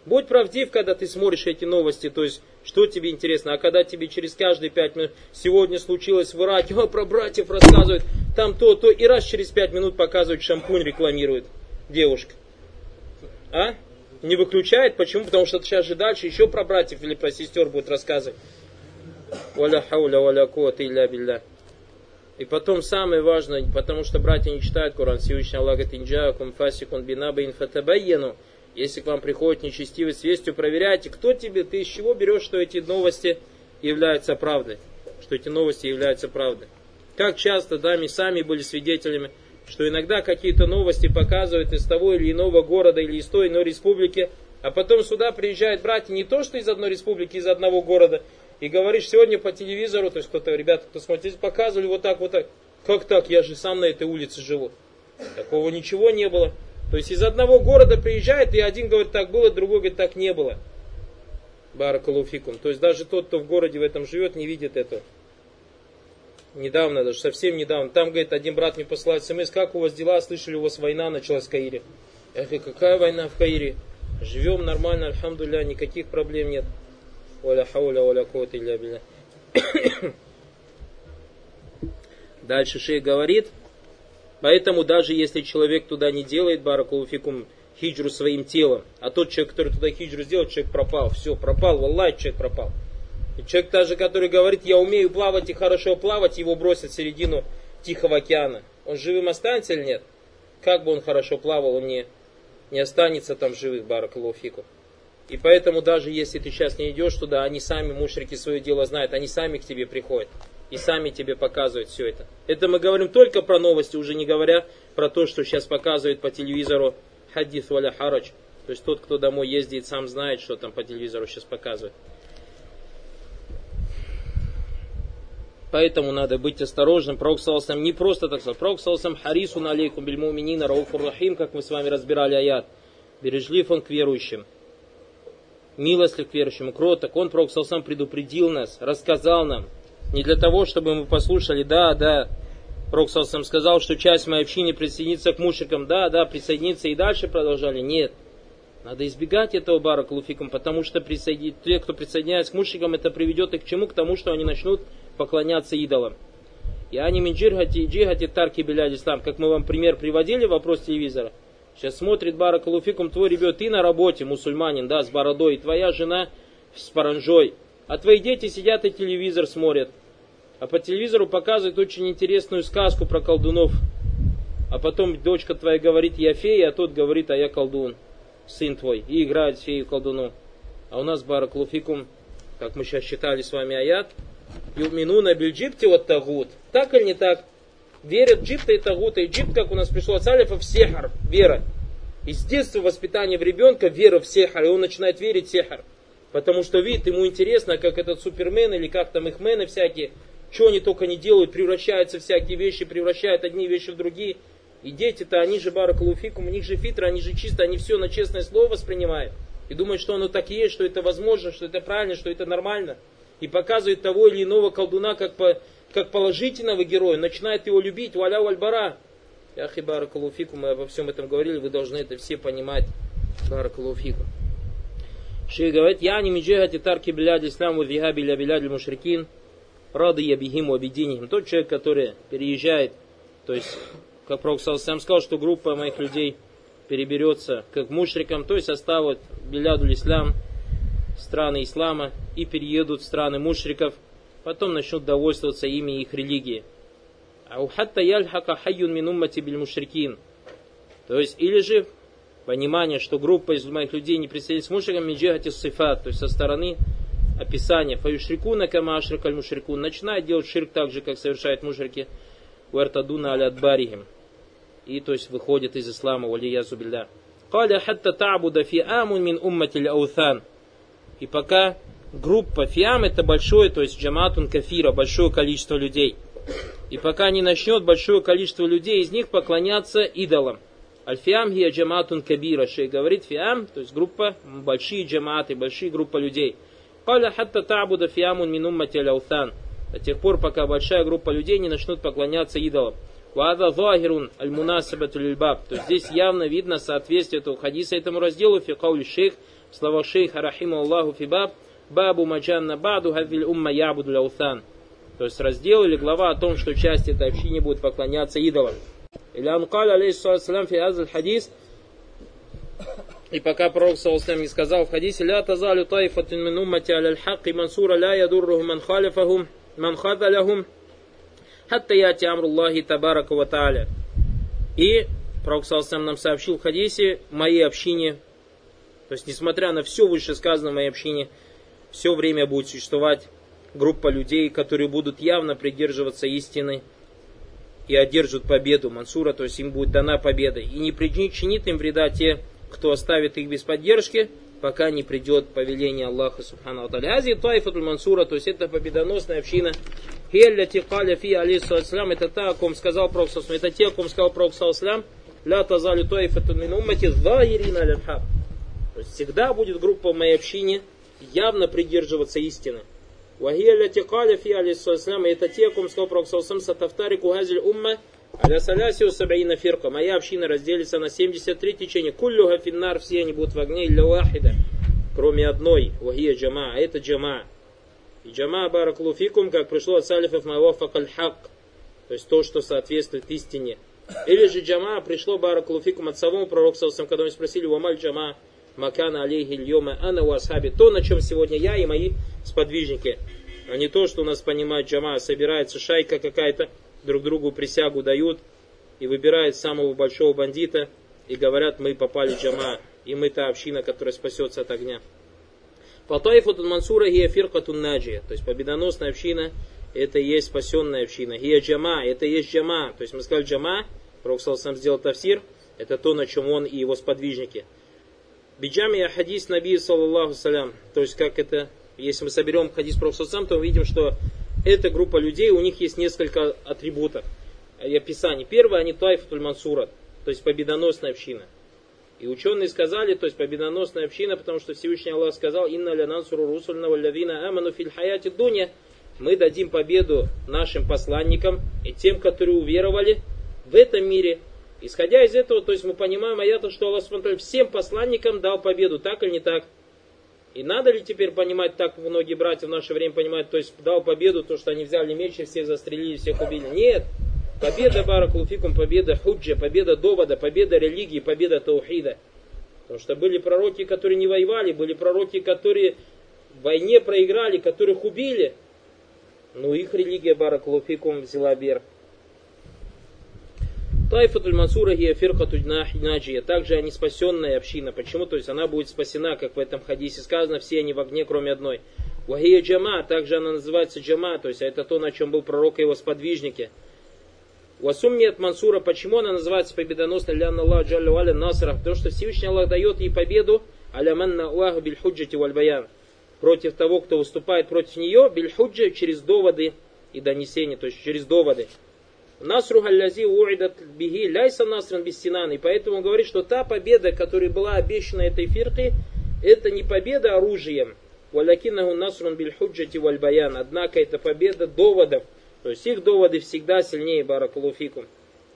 Будь правдив, когда ты смотришь эти новости, то есть, что тебе интересно. А когда тебе через каждые пять минут, сегодня случилось в Ираке, о, про братьев рассказывают, там то, то, и раз через пять минут показывают, шампунь рекламирует девушка. А? Не выключает, почему? Потому что сейчас же дальше еще про братьев или про сестер будет рассказывать. Валя хауля валя куата илля билля. И потом самое важное, потому что братья не читают Коран, Всевышний Аллах говорит, инджаакум фасикун бинаба инфатабайяну. Если к вам приходит нечестивый с вестью, проверяйте, кто тебе, ты из чего берешь, что эти новости являются правдой. Что эти новости являются правдой. Как часто, да, мы сами были свидетелями, что иногда какие-то новости показывают из того или иного города или из той иной республики, а потом сюда приезжают братья не то, что из одной республики, из одного города, и говоришь сегодня по телевизору, то есть кто-то, ребята, кто смотрит, показывали вот так, вот так. Как так? Я же сам на этой улице живу. Такого ничего не было. То есть из одного города приезжает, и один говорит, так было, другой говорит, так не было. Баракалуфикум. То есть даже тот, кто в городе в этом живет, не видит этого. Недавно, даже совсем недавно. Там, говорит, один брат мне посылает смс, как у вас дела, слышали, у вас война началась в Каире. Я говорю, какая война в Каире? Живем нормально, альхамдуля, никаких проблем нет. Оля хауля, оля кота илля биля. Дальше шейх говорит, поэтому даже если человек туда не делает баракулуфикум хиджру своим телом, а тот человек, который туда хиджру сделал, человек пропал, все, пропал, валлах, человек пропал. И человек даже, который говорит, я умею плавать и хорошо плавать, его бросят в середину Тихого океана. Он живым останется или нет? Как бы он хорошо плавал, он не, не останется там живых, баракалуфику. И поэтому даже если ты сейчас не идешь туда, они сами, мушрики, свое дело знают, они сами к тебе приходят и сами тебе показывают все это. Это мы говорим только про новости, уже не говоря про то, что сейчас показывают по телевизору хадис валя харач. То есть тот, кто домой ездит, сам знает, что там по телевизору сейчас показывают. Поэтому надо быть осторожным. Пророк не просто так сказал. Пророк Саласам харису на алейкум бельмуминина рахим, как мы с вами разбирали аят. Бережлив он к верующим. Милостлив к верующим. Кроток. Он, Пророк Саласам, предупредил нас, рассказал нам, не для того, чтобы мы послушали, да, да, Пророк сам сказал, что часть моей общины присоединится к мушикам, да, да, присоединиться и дальше продолжали. Нет. Надо избегать этого барак луфиком, потому что присоедин... те, кто присоединяется к мушикам, это приведет их к чему? К тому, что они начнут поклоняться идолам. И они минджирхати и джихати тарки беляд ислам. Как мы вам пример приводили, вопрос телевизора. Сейчас смотрит барак луфиком твой ребенок, ты на работе, мусульманин, да, с бородой, и твоя жена с паранжой. А твои дети сидят и телевизор смотрят. А по телевизору показывают очень интересную сказку про колдунов. А потом дочка твоя говорит, я фея, а тот говорит, а я колдун, сын твой. И играет фею колдуну. А у нас бараклуфикум, как мы сейчас читали с вами аят, Юминуна бильджипте вот тагут. Так или не так? Верят джипта и тагута. И джипт, как у нас пришло от алифа, в сехар, вера. И с детства воспитание в ребенка вера в сехар. И он начинает верить в сехар. Потому что видит, ему интересно, как этот супермен или как там их мены всякие, что они только не делают, превращаются всякие вещи, превращают одни вещи в другие. И дети-то, они же баракалуфикум, у них же фитры, они же чисто, они все на честное слово воспринимают. И думают, что оно так есть, что это возможно, что это правильно, что это нормально. И показывают того или иного колдуна как, по, как положительного героя, начинает его любить, валя вальбара. Яхи баракалуфикум, мы обо всем этом говорили, вы должны это все понимать. Баракалуфикум. Шейх говорит, я не миджихати тарки бляд исламу вихаби ля бляд мушрикин, рады я бихиму объединим. Тот человек, который переезжает, то есть, как Пророк сам сказал, что группа моих людей переберется как мушрикам, то есть оставят беляду ислам, страны ислама и переедут в страны мушриков, потом начнут довольствоваться ими их религии. А ухатта яльхака хайюн мин уммати биль мушрикин. То есть, или же понимание, что группа из моих людей не присоединились к мушрикам, минджихати сифат, то есть со стороны описания. Фаюшрикуна кама ашрикаль мушрикун. Начинает делать ширк так же, как совершают мушрики. Уэртадуна аля барихим. И то есть выходит из ислама, валиязу билля. Каля хатта та'буда фи амун мин умматиль аухан. И пока группа фиам это большое, то есть джаматун кафира, большое количество людей. И пока не начнет большое количество людей из них поклоняться идолам. الفئام هي جماعة كبيرة. Шейх говорит фиам, то есть группа, большие джаматы, большие группа людей. قال حتى تعبد فئام من أمتي الأوثان. До тех пор, пока большая группа людей не начнут поклоняться идолам. وهذا ظاهر المناسبة للباب. То есть здесь явно видно соответствие этого хадиса этому разделу في قول الشيخ, слова шейха رحمه الله في باب، باب ما جاء أن بعض هذه الأمة يعبد الأوثان. То есть раздел или глава о том, что часть этой общины будет поклоняться идолам. Или Анкаль, алейхиссалам, фи азаль хадис. И пока пророк, саллаху не сказал в хадисе, «Ля тазалю тайфатин мин уммати аляль хак, мансура ля ядурруху ман халифахум, ман хазаляхум, хатта яти амруллахи табарака ва тааля». И пророк, саллаху нам сообщил в хадисе, «Моей общине», то есть, несмотря на все вышесказанное в моей общине, все время будет существовать группа людей, которые будут явно придерживаться истины, и одержат победу Мансура, то есть им будет дана победа. И не причинит им вреда те, кто оставит их без поддержки, пока не придет повеление Аллаха Субхану Аталя. Ази Тайфатуль Мансура, то есть это победоносная община, Хелляти каля фи алейхиссалам, это та, о ком сказал Пророк это те, о ком сказал Пророк саллам, ля тазалю таифату мин уммати захирина. То есть всегда будет группа в моей общине явно придерживаться истины. Ляти каля фи алейхиссалам, это те, о ком сказал Пророк саллам, сатафтарику газиль умма, аля салясиу сабаина фирка. Моя община разделится на 73 течения. Куллюга финнар, все они будут в огне, илля вахида, кроме одной. Вахия джама, а это джама. И джама бараклуфикум, как пришло от салифов мавафак аль-хак, то есть то, что соответствует истине. Или же джама пришло бараклуфикум от самого пророка, когда мы спросили, вамаль джама, макана алейхи льома ана у асхаби, то, на чем сегодня я и мои сподвижники. А не то, что у нас понимает джама, собирается шайка какая-то, друг другу присягу дают и выбирают самого большого бандита и говорят, мы попали в джама, и мы та община, которая спасется от огня. Фатайфу Мансура гия фиркатун наджия. То есть победоносная община это и есть спасенная община. Гия джама, это и есть джама. То есть мы сказали джама, Пророк сам сделал тафсир, это то, на чем он и его сподвижники. Биджами хадис Наби, саллаллаху салям. То есть как это, если мы соберем хадис Пророка то мы видим, что эта группа людей, у них есть несколько атрибутов и описаний. Первое, они тайфатуль мансура, то есть победоносная община. И ученые сказали, то есть победоносная община, потому что Всевышний Аллах сказал, «Инна ля нансуру русульна валлавина аману филь хаяти дуня». Мы дадим победу нашим посланникам и тем, которые уверовали в этом мире. Исходя из этого, то есть мы понимаем аята, что Аллах всем посланникам дал победу, так или не так. И надо ли теперь понимать, так многие братья в наше время понимают, то есть дал победу, то, что они взяли меч и всех застрелили, всех убили. Нет. Победа Баракулфикум, победа Худжа, победа Довода, победа религии, победа Таухида. Потому что были пророки, которые не воевали, были пророки, которые в войне проиграли, которых убили. Но их религия Баракулфикум взяла верх. Тайфатуль Мансура гия фиркатуль наджия. Также они спасенная община. Почему? То есть она будет спасена, как в этом хадисе сказано, все они в огне, кроме одной. Вахия джама, также она называется джама, то есть это то, на чем был пророк и его сподвижники. Васуммият Мансура, почему она называется победоносной лян Аллах Джалля Валя Насра? Потому что Всевышний Аллах дает ей победу аля манна Аллаху биль худжати валь баян. Против того, кто выступает против нее, биль худжа через доводы и донесения, то есть через доводы. Насру галлязи уидат биги ляйса насран бистинан. И поэтому он говорит, что та победа, которая была обещана этой фирке, это не победа оружием. Валякинаху насрун биль худжати валь баян. Однако это победа доводов, то есть их доводы всегда сильнее баракулуфикум.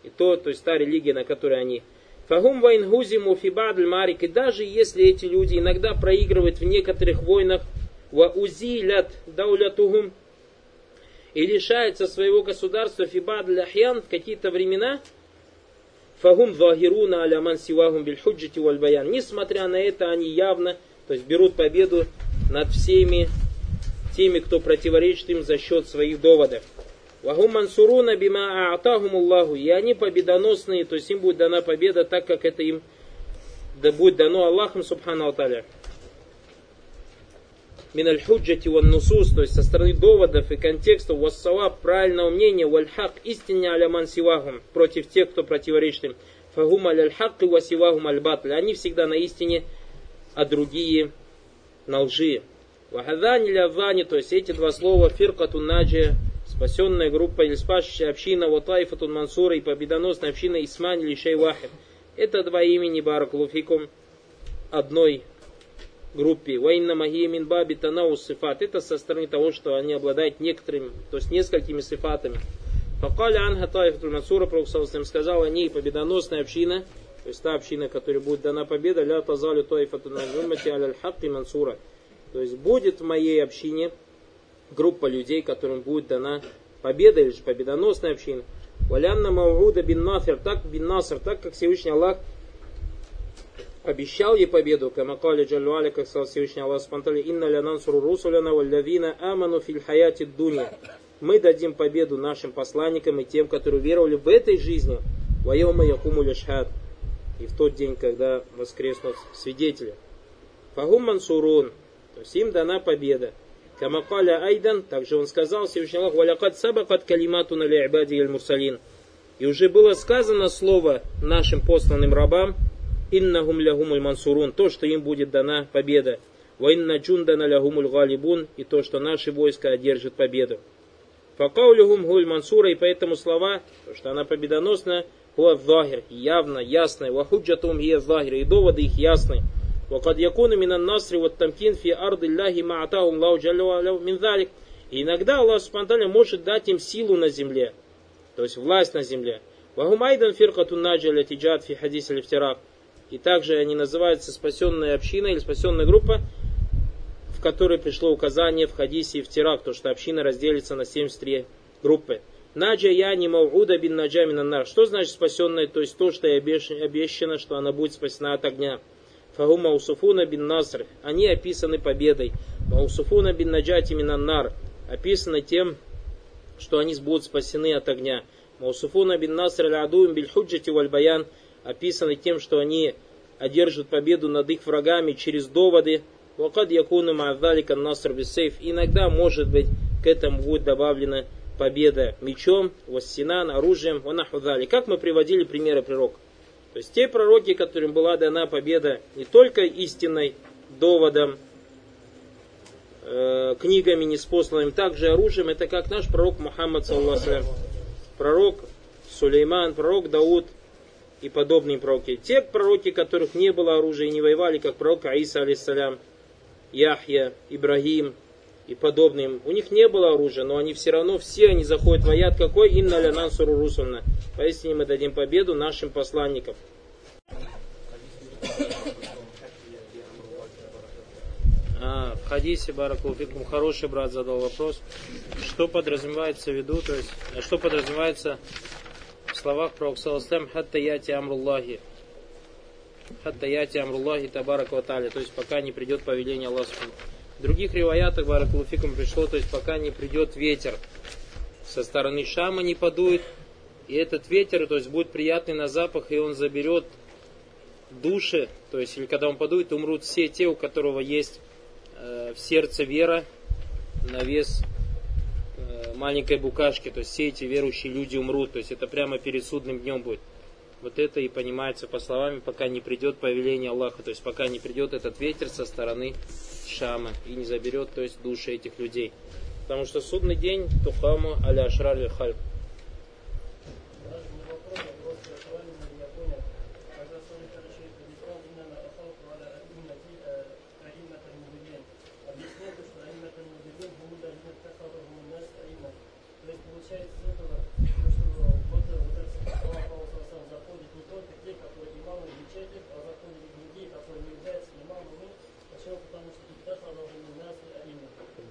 И то, то есть та религия, на которой они. Фагум вайнгузиму фибадль марик. И даже если эти люди иногда проигрывают в некоторых войнах, ва узилят даулятугум, и лишаются своего государства фибадль ахьян в какие-то времена, фагум вагируна аля ман сивагум биль худжити валь баян. Несмотря на это, они явно, то есть берут победу над всеми теми, кто противоречит им за счет своих доводов. Вахум мансуруна бима а'тахум Аллаху. И они победоносные, то есть им будет дана победа так, как это им да будет дано Аллахом, субхану аталя. Миналь худжати ван нусус, то есть со стороны доводов и контекста, вассаваб, правильного мнения, вальхак, истине аляман сивахум, против тех, кто противоречит им. Фагум аль хак и васивахум аль батль. Они всегда на истине, а другие на лжи. Вахадани лявани, то есть эти два слова, фиркату наджи, спасенная группа или спасшая община Ватайфатун Мансура и победоносная община Исмань или Шейвахид. Это два имени Баракулуфикум одной группе. Вайна магия мин баби танау сифат. Это со стороны того, что они обладают некоторыми, то есть несколькими сифатами. Факали анха тайфатун Мансура, Пророк сказал, они победоносная община, то есть та община, которой будет дана победа, ля тазалю тайфатун аль-хак Мансура. То есть будет в моей общине группа людей, которым будет дана победа или же победоносная община. Валянна Мауруда бин Нафер, так бин Наср, так как Всевышний Аллах обещал ей победу, камакали джаллуали, как сказал Всевышний Аллах спонтали, инна ля нансуру русуляна валлавина аману филь дуня. Мы дадим победу нашим посланникам и тем, которые веровали в этой жизни, вайома якуму лишхад, и в тот день, когда воскреснут свидетели. Фагум мансурун, то есть им дана победа. Камакаля Айдан, также он сказал, Всевышний Аллах, «Валякад сабакат калимату на ли'бади аль мурсалин». И уже было сказано слово нашим посланным рабам, «Иннахум лягумуль мансурун» – то, что им будет дана победа. воинна джундана лягумуль галибун» – и то, что наши войска одержат победу. «Факаулюгум гуль мансура» – и поэтому слова, то, что она победоносна, «Хуа захир» – явно, ясно. «Вахуджатум гия захир» – и доводы их ясны. «Вакад якуну минан насри вот тамкин фи арды ляхи маатахум лау джалю мин залик». И иногда Аллах спонтанно может дать им силу на земле, то есть власть на земле. Вахум айдан фиркатун наджаля тиджат фи хадис аль-фтирак – и также они называются спасенная община или спасенная группа, в которой пришло указание в хадисе и в тирак, то что община разделится на 73 группы. Наджа я не мауда бин наджа нар. Что значит спасенная? То есть то, что обещано, что она будет спасена от огня. Фагу маусуфуна бин наср. Они описаны победой. Маусуфуна бин наджати нар. Описаны тем, что они будут спасены от огня. Маусуфуна бин наср аль-адуим биль худжати валь баян. Описаны тем, что они одержат победу над их врагами через доводы. Вакад якуну ма'адалика наср бисейф. Иногда, может быть, к этому будет добавлена победа мечом, вассинан, оружием, ванахудали. Как мы приводили примеры пророк. То есть те пророки, которым была дана победа не только истинной доводом, э, книгами неспосланным, также оружием, это как наш пророк Мухаммад, саллаху пророк Сулейман, пророк Дауд и подобные пророки. Те пророки, которых не было оружия и не воевали, как пророк Аиса, алейсалям, Яхья, Ибрагим и подобным. У них не было оружия, но они все равно, все они заходят в аят какой? Инна ля нансуру русульна. Поистине мы дадим победу нашим посланникам. А, в хадисе Баракулфикум хороший брат задал вопрос, что подразумевается в виду, то есть, что подразумевается в словах про Саласлам хатта яти амруллахи. Хатта яти амруллахи табарак ватали, то есть пока не придет повеление Аллаха. В других риваятах Баракулфикум пришло, то есть пока не придет ветер со стороны Шама не подует, и этот ветер, то есть будет приятный на запах, и он заберет души, то есть или когда он подует, умрут все те, у которого есть э, в сердце вера на вес маленькой букашки, то есть все эти верующие люди умрут, то есть это прямо перед судным днем будет. Вот это и понимается по словам, пока не придет повеление Аллаха, то есть пока не придет этот ветер со стороны Шама и не заберет, то есть души этих людей. Потому что судный день тухаму аля ашрар хальк.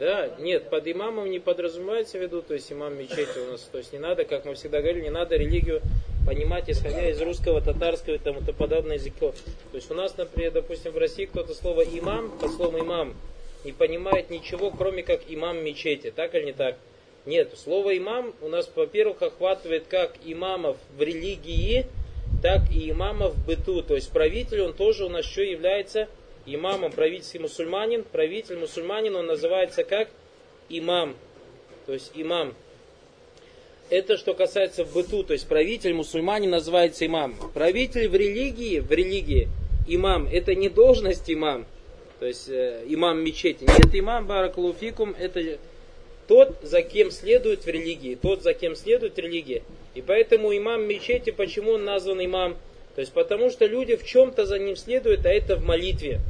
Да, нет, под имамом не подразумевается в виду, то есть имам мечети у нас, то есть не надо, как мы всегда говорили, не надо религию понимать, исходя из русского, татарского и тому подобное языков. То есть у нас, например, допустим, в России кто-то слово имам, по слову имам, не понимает ничего, кроме как имам мечети, так или не так? Нет, слово имам у нас, во-первых, охватывает как имамов в религии, так и имамов в быту. То есть правитель, он тоже у нас еще является имамом правительский мусульманин, правитель мусульманин, он называется как имам, то есть имам. Это что касается в быту, то есть правитель мусульманин называется имам. Правитель в религии, в религии, имам, это не должность имам, то есть э, имам мечети. Нет, имам баракалуфикум, это тот, за кем следует в религии, тот, за кем следует религия. И поэтому имам мечети, почему он назван имам? То есть потому что люди в чем-то за ним следуют, а это в молитве.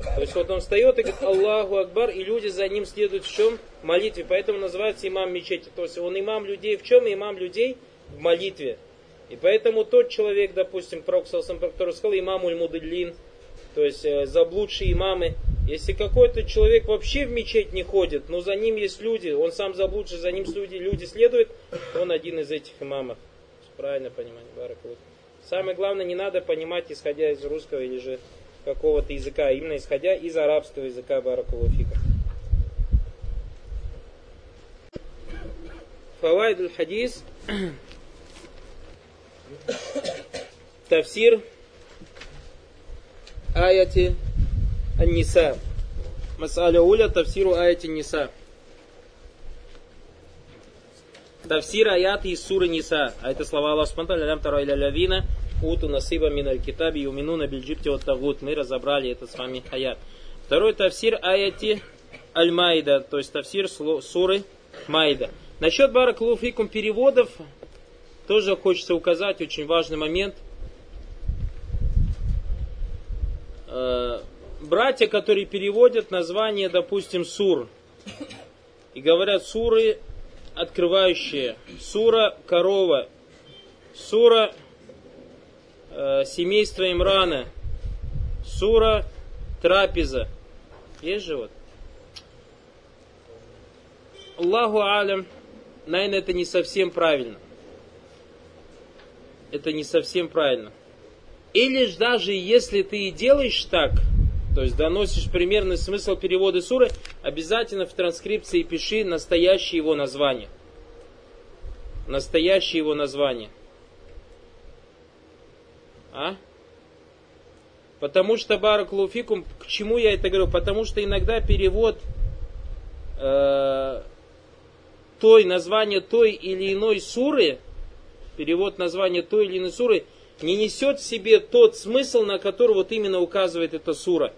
То есть вот он встает и говорит Аллаху Акбар, и люди за ним следуют в чем? В молитве. Поэтому называется имам мечети. То есть он имам людей в чем? Имам людей в молитве. И поэтому тот человек, допустим, Проксалсам, который сказал имамуль мудлин, то есть э, заблудшие имамы, если какой-то человек вообще в мечеть не ходит, но за ним есть люди, он сам заблудший, за ним люди, люди следуют, он один из этих имамов. Правильно понимание, Баракулух. Самое главное, не надо понимать, исходя из русского или же какого-то языка, а именно исходя из арабского языка Баракулуфика. Фавайд хадис *coughs* Тавсир аяти Ан-Ниса. Масаля уля тавсиру аяти Ниса. Тавсир аят из суры Ниса. А это слова Аллаха Субтитры. Лям тара иля лавина уту насыба миналь китаби юминуна бильджипти от тагут. Мы разобрали это с вами аят. Второй тавсир аяти аль-майда, то есть тавсир суры Майда. Насчет Баракулуфикум переводов тоже хочется указать очень важный момент. Э, братья, которые переводят название, допустим, сур, и говорят суры открывающие, сура корова, сура э, семейства Имрана, сура трапеза. Есть же вот? Аллаху алям, наверное, это не совсем правильно. Это не совсем правильно. Или же даже если ты и делаешь так, то есть доносишь примерный смысл перевода суры, обязательно в транскрипции пиши настоящее его название. Настоящее его название. А? Потому что Баракулуфикум, к чему я это говорю? Потому что иногда перевод э, той, название той или иной суры, перевод названия той или иной суры, не несет в себе тот смысл, на который вот именно указывает эта сура.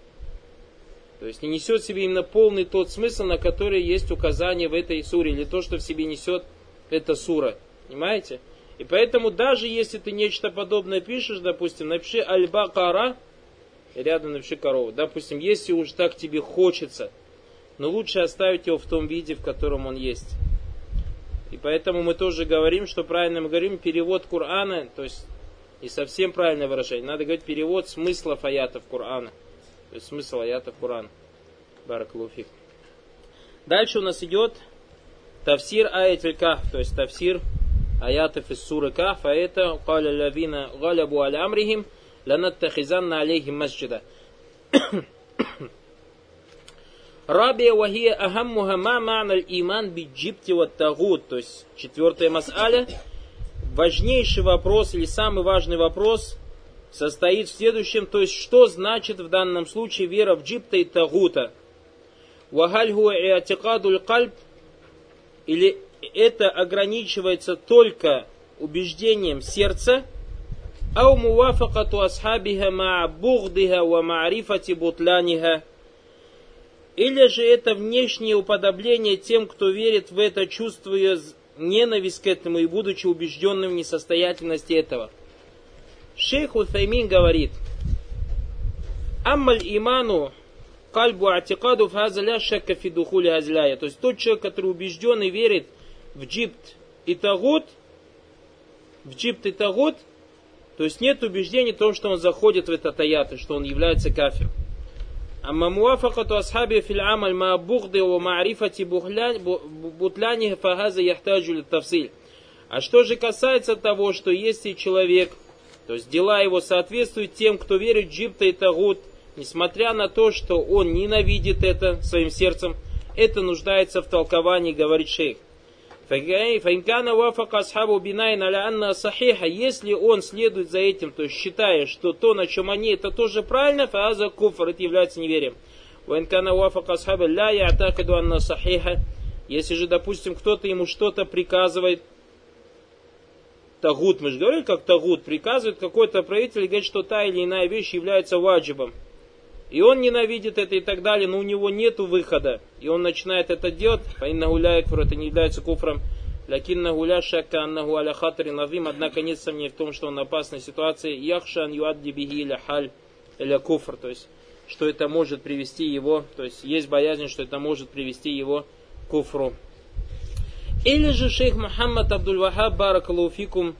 То есть не несет в себе именно полный тот смысл, на который есть указание в этой суре, или то, что в себе несет эта сура. Понимаете? И поэтому даже если ты нечто подобное пишешь, допустим, напиши аль-бакара, рядом напиши корову. Допустим, если уж так тебе хочется, но лучше оставить его в том виде, в котором он есть. И поэтому мы тоже говорим, что правильно мы говорим перевод Корана, то есть не совсем правильное выражение. Надо говорить перевод смыслов аятов Корана. То есть смысл аятов Корана. Баракалуфик. Дальше у нас идет Тавсир аятель кахф, то есть тавсир аятов из суры кахф, а это «Каля лавина галябу аля амрихим, ланаттахизанна алейхим масджида». *coughs* Рабия вахия ахаммуха ма ма'на иман биджибти вот тагут. То есть четвертая мас'аля. Важнейший вопрос или самый важный вопрос состоит в следующем. То есть что значит в данном случае вера в джибта и тагута. Вагаль хуа иатикадуль кальб. Или это ограничивается только убеждением сердца. Ау муафакату асхабиха ма бугдиха ва ма'рифати бутланиха или же это внешнее уподобление тем, кто верит в это, чувствуя ненависть к этому и будучи убежденным в несостоятельности этого. Шейх Утаймин говорит, Аммаль иману кальбу атикаду фазаля шакка фидухули азляя. То есть тот человек, который убежден и верит в джипт и тагут, в джипт и тагут, то есть нет убеждения в том, что он заходит в этот аят, и что он является кафиром. أما موافقة أصحابه في العمل مع بغض ومعرفة بطلانه فهذا يحتاج للتفصيل. А что же касается того, что если человек, то есть дела его соответствуют тем, кто верит в джипта и тагут, несмотря на то, что он ненавидит это своим сердцем, это нуждается в толковании, говорит шейх. Файнкана если он следует за этим, то есть считая, что то, на чем они, это тоже правильно, фааза куфр, это является неверием. Вайнкана если же, допустим, кто-то ему что-то приказывает, тагут, мы же говорили, как тагут, приказывает какой-то правитель говорит, что та или иная вещь является ваджибом и он ненавидит это и так далее, но у него нет выхода, и он начинает это делать, фаинна это не является куфром, лякинна гуля назим, однако нет сомнений в том, что он в опасной ситуации, яхшан юадди биги халь иля куфр, то есть, что это может привести его, то есть, есть боязнь, что это может привести его к куфру. Или же шейх Мухаммад Абдул-Вахаб Баракалуфикум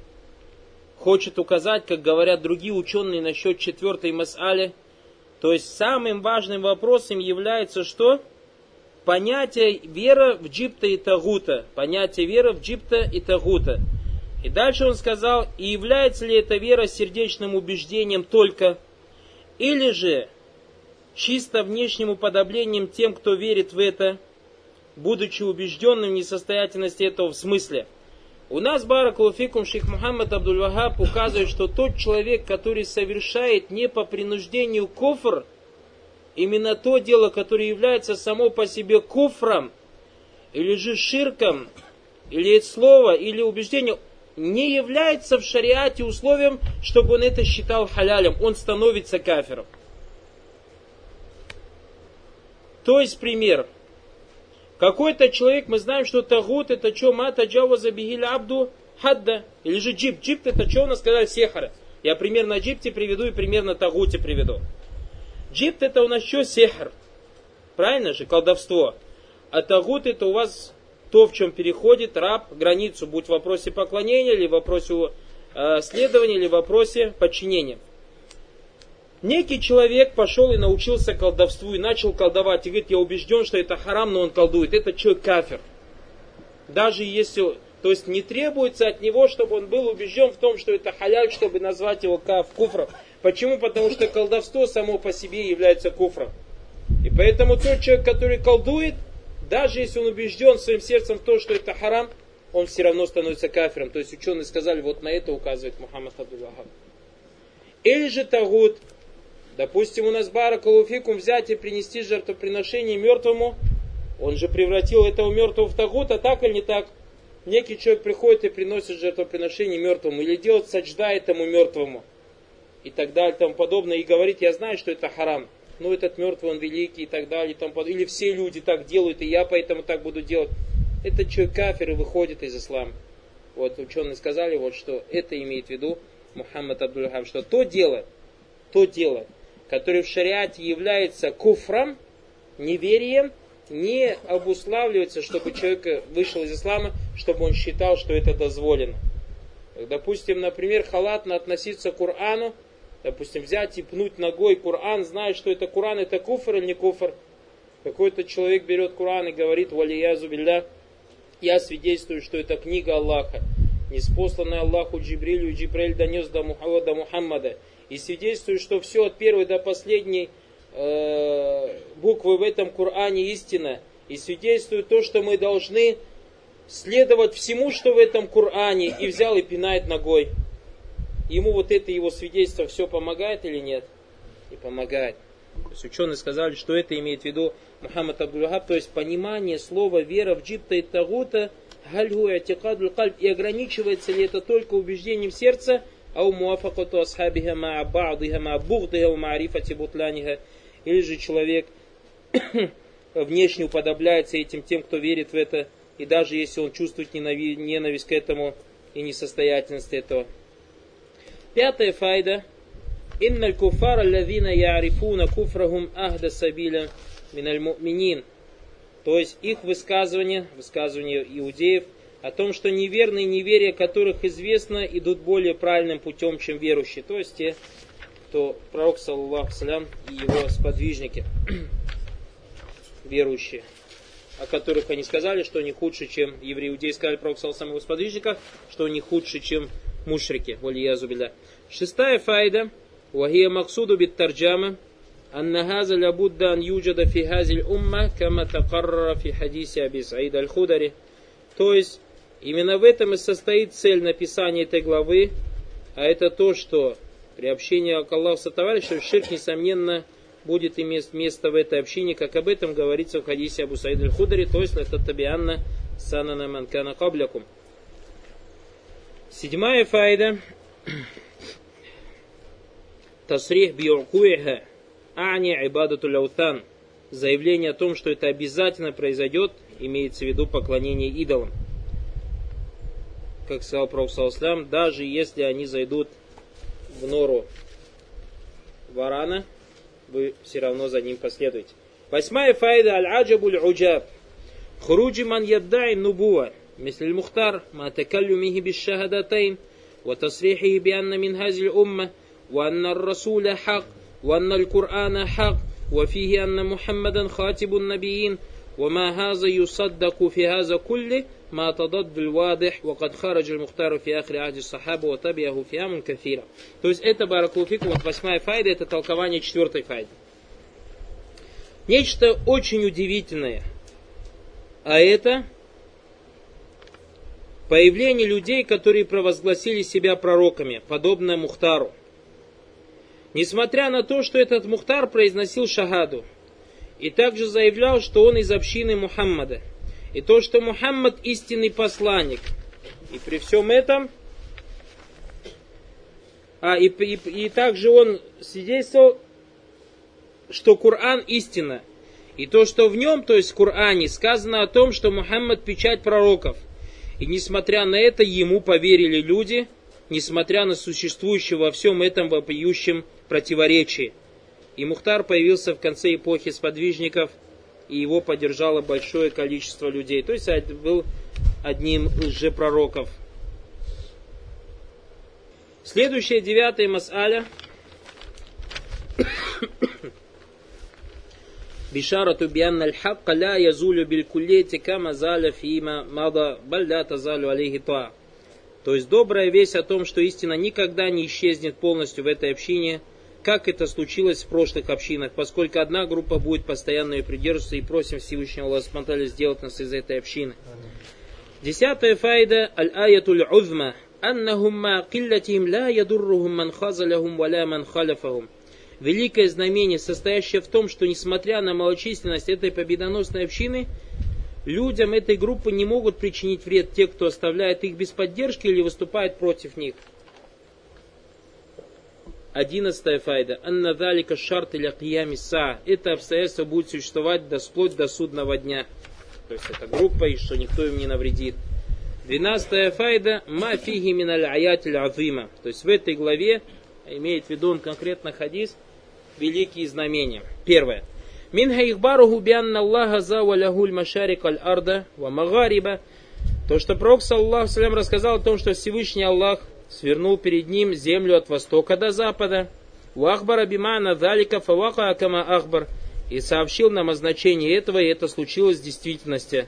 хочет указать, как говорят другие ученые насчет четвертой мас'али, то есть самым важным вопросом является что? Понятие вера в джипта и тагута. Понятие вера в джипта и тагута. И дальше он сказал, и является ли эта вера сердечным убеждением только, или же чисто внешним уподоблением тем, кто верит в это, будучи убежденным в несостоятельности этого в смысле – у нас, Баракулуфикум, шейх Мухаммад Абдул-Вахаб указывает, что тот человек, который совершает не по принуждению кофр, именно то дело, которое является само по себе куфром, или же ширком, или слово, или убеждение, не является в шариате условием, чтобы он это считал халялем. Он становится кафером. То есть пример – Какой-то человек, мы знаем, что тагут это что, мата джава забигиль абду хадда. Или же джип. Джип это что у нас сказали сехара. Я примерно джипте приведу и примерно тагуте приведу. Джипт это у нас что? Сехар. Правильно же? Колдовство. А тагут это у вас то, в чем переходит раб границу, будь в вопросе поклонения, или в вопросе э, следования, или в вопросе подчинения. Некий человек пошел и научился колдовству и начал колдовать. И говорит, я убежден, что это харам, но он колдует. Это человек кафир. Даже если... То есть не требуется от него, чтобы он был убежден в том, что это халяль, чтобы назвать его каф, куфром. Почему? Потому что колдовство само по себе является куфром. И поэтому тот человек, который колдует, даже если он убежден своим сердцем в том, что это харам, он все равно становится кафиром. То есть ученые сказали, вот на это указывает Мухаммад Абдуллахаб. Или же тагут, допустим, у нас баракалуфикум взять и принести жертвоприношение мертвому, он же превратил этого мертвого в тагут, а так или не так? Некий человек приходит и приносит жертвоприношение мертвому, или делает саджда этому мертвому, и так далее, и тому подобное, и говорит, я знаю, что это харам, но этот мертвый, он великий, и так далее, и тому подобное. Или все люди так делают, и я поэтому так буду делать. Этот человек кафир и выходит из ислама. Вот ученые сказали, вот, что это имеет в виду Мухаммад Абдулхам, что то дело, то дело, которое в шариате является куфром, неверием, не обуславливается, чтобы человек вышел из ислама, чтобы он считал, что это дозволено. Допустим, например, халатно относиться к Корану, допустим, взять и пнуть ногой Коран, зная, что это Коран, это куфр или не куфр. Какой-то человек берет Коран и говорит, валиязу билля, я свидетельствую, что это книга Аллаха, неспосланная Аллаху Джибрилю, Джибриль донес до, Мухаммада, Мухаммада. И свидетельствую, что все от первой до последней э, буквы в этом Коране истина. И свидетельствую то, что мы должны следовать всему, что в этом Коране, и взял и пинает ногой. Ему вот это его свидетельство все помогает или нет? И помогает. То есть ученые сказали, что это имеет в виду Мухаммад Абдулхаб, то есть понимание слова вера в джипта и тагута, гальгу кальб, и ограничивается ли это только убеждением сердца, а у муафакату асхабиха ма ба'диха ма бугдиха у бутланиха, или же человек *coughs* внешне уподобляется этим тем, кто верит в это, и даже если он чувствует ненависть к этому и несостоятельность этого. Пятая файда. Инна куфар аллазина ярифуна куфрахум ахда сабиля миналь муминин. То есть их высказывания, высказывания иудеев о том, что неверные неверия, которых известно, идут более правильным путем, чем верующие. То есть те, кто пророк, саллаху салям, и его сподвижники, *clears throat* верующие о которых они сказали, что они худше, чем евреи. Иудеи сказали пророк Салсам его сподвижника, что они худше, чем мушрики. Шестая файда. Вахия Максуду бит Тарджама. أن هذا لابد أن يوجد في هذه الأمة كما تقرر في حديث أبي سعيد الخدري То есть, именно в этом и состоит цель написания этой главы, а это то, что при общении к Аллаху со товарищем ширк, несомненно, будет иметь место в этой общине, как об этом говорится в хадисе Абу Саид аль-Худари, то есть это табианна санана манкана каблякум. Седьмая файда. Тасрих биуркуиха, ани ибадату ляутан. Заявление о том, что это обязательно произойдет, имеется в виду поклонение идолам. Как сказал Пророк Саласлам, даже если они зайдут в нору варана, вы все равно за ним последуете. Восьмая файда аль-аджабу аль-уджаб. Хуруджи ман яддай нубуа. مثل المختار ما تكلمه بالشهادتين وتصريحه بأن من هذه الأمة وأن الرسول حق وأن القرآن حق وفيه أن محمدا خاتب النبيين وما هذا يصدق في هذا كله ما تضد الواضح وقد خرج المختار في آخر عهد الصحابة وتبعه في أمر كثيرة. То есть это, баракулфику, вот восьмая файда, это толкование четвертой файды. Нечто очень удивительное. А это появление людей, которые провозгласили себя пророками, подобно Мухтару. Несмотря на то, что этот Мухтар произносил шагаду, и также заявлял, что он из общины Мухаммада, и то, что Мухаммад истинный посланник. И при всем этом, а, и, и, и также он свидетельствовал, что Коран истина. И то, что в нем, то есть в Коране, сказано о том, что Мухаммад печать пророков. И несмотря на это, ему поверили люди, несмотря на существующее во всем этом вопиющем противоречии. И Мухтар появился в конце эпохи сподвижников, и его поддержало большое количество людей. То есть был одним из же пророков. Следующая девятая мас'аля. بشارة بأن الحق لا يزول بالكلية كما زال فيما مضى بل لا تزال عليه طاعة. То есть добрая весть о том, что истина никогда не исчезнет полностью в этой общине, как это случилось в прошлых общинах, поскольку одна группа будет постоянно ее придерживаться и просим Всевышнего Аллаха сделать нас из этой общины. Десятая файда аль-аятуль узма аннахум ма киллатим ла ядуррухум ман хазалахум валя ман халафахум. Великое знамение, состоящее в том, что несмотря на малочисленность этой победоносной общины, людям этой группы не могут причинить вред те, кто оставляет их без поддержки или выступает против них. Одиннадцатая файда. Анна далика шарт или са. Это обстоятельство будет существовать до, вплоть до судного дня. То есть это группа, и что никто им не навредит. Двенадцатая файда. Ма фиги миналь азима. То есть в этой главе, имеет в виду он конкретно хадис, великие знамения. Первое. Минха ихбаруху бианна Аллаха завалахуль машарик аль арда ва магариба. То, что Пророк, саллаху рассказал о том, что Всевышний Аллах свернул перед ним землю от востока до запада. У Ахбара бимана далика фавака акама Ахбар. И сообщил нам о значении этого, и это случилось в действительности.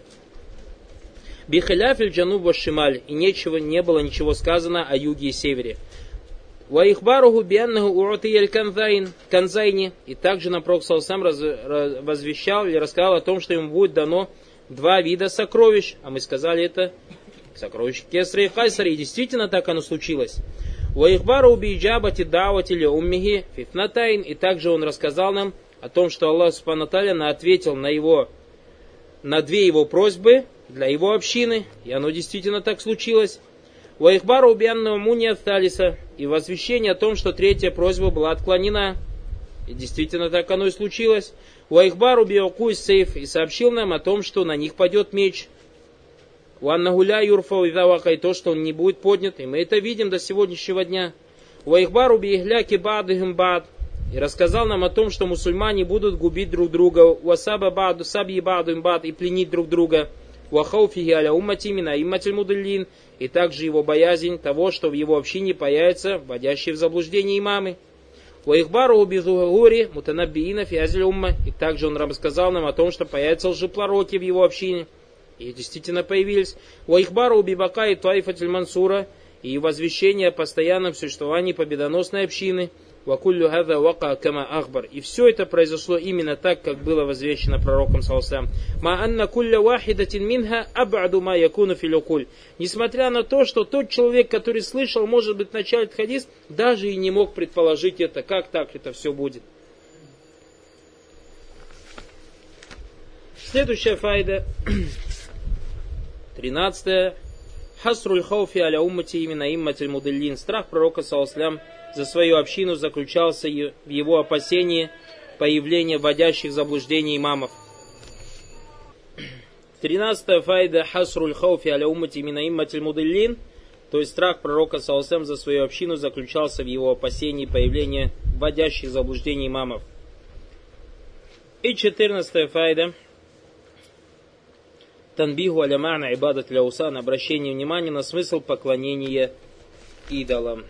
بخلاف الجنوب والشمال. И нечего, не было ничего сказано о юге и севере. وإخباره بأنه أعطي الكنزين، الكنزين. И также нам Пророк сам возвещал или рассказал о том, что ему будет дано два вида сокровищ. А мы сказали это сокровищ Кесра и Хайсара, и действительно так оно случилось. وإخباره بإجابة دعوته لأمته في اثنتين, и также он рассказал нам о том, что Аллах Субхану ответил на его на две его просьбы для его общины, и оно действительно так случилось. Ваихбара убианного муния талиса, и возвещение о том, что третья просьба была отклонена. И действительно так оно и случилось. Ваихбару биокуй сейф, и сообщил нам о том, что на них падет меч. Уаннагуля юрфа и то, что он не будет поднят, и мы это видим до сегодняшнего дня. Уайхбару биихляки бадыхим бад, и рассказал нам о том, что мусульмане будут губить друг друга, уасаба баду саби баду бад и пленить друг друга, уахауфихи аля уммати мина имматиль мудаллин, и также его боязнь того, что в его общине появятся вводящие в заблуждение имамы. Уайхбару убизугури мутанабиина фиазиль умма, и также он рассказал нам о том, что появятся лжепророки в его общине – и действительно появились. Уайхбару убибака и Туайфатель Мансура и возвещение о постоянном существовании победоносной общины. Вакуллю хада вака кама ахбар. И все это произошло именно так, как было возвещено пророком Салсам. Ма анна кулля вахидатин минха абаду ма якуну филюкуль. Несмотря на то, что тот человек, который слышал, может быть, начальный хадис, даже и не мог предположить это, как так это все будет. Следующая файда. 13. Хасруль хауфи аля уммати именно имматиль мудиллин. Страх пророка, саласлям, за свою общину заключался в его опасении появления вводящих в заблуждение имамов. 13 файда хасруль хауфи аля уммати именно имматиль мудиллин. То есть страх пророка, саласлям, за свою общину заключался в его опасении появления вводящих в заблуждение имамов. И 14 файда. Танбиху алямана ибадат ляусан, обращение внимания на смысл поклонения идолам.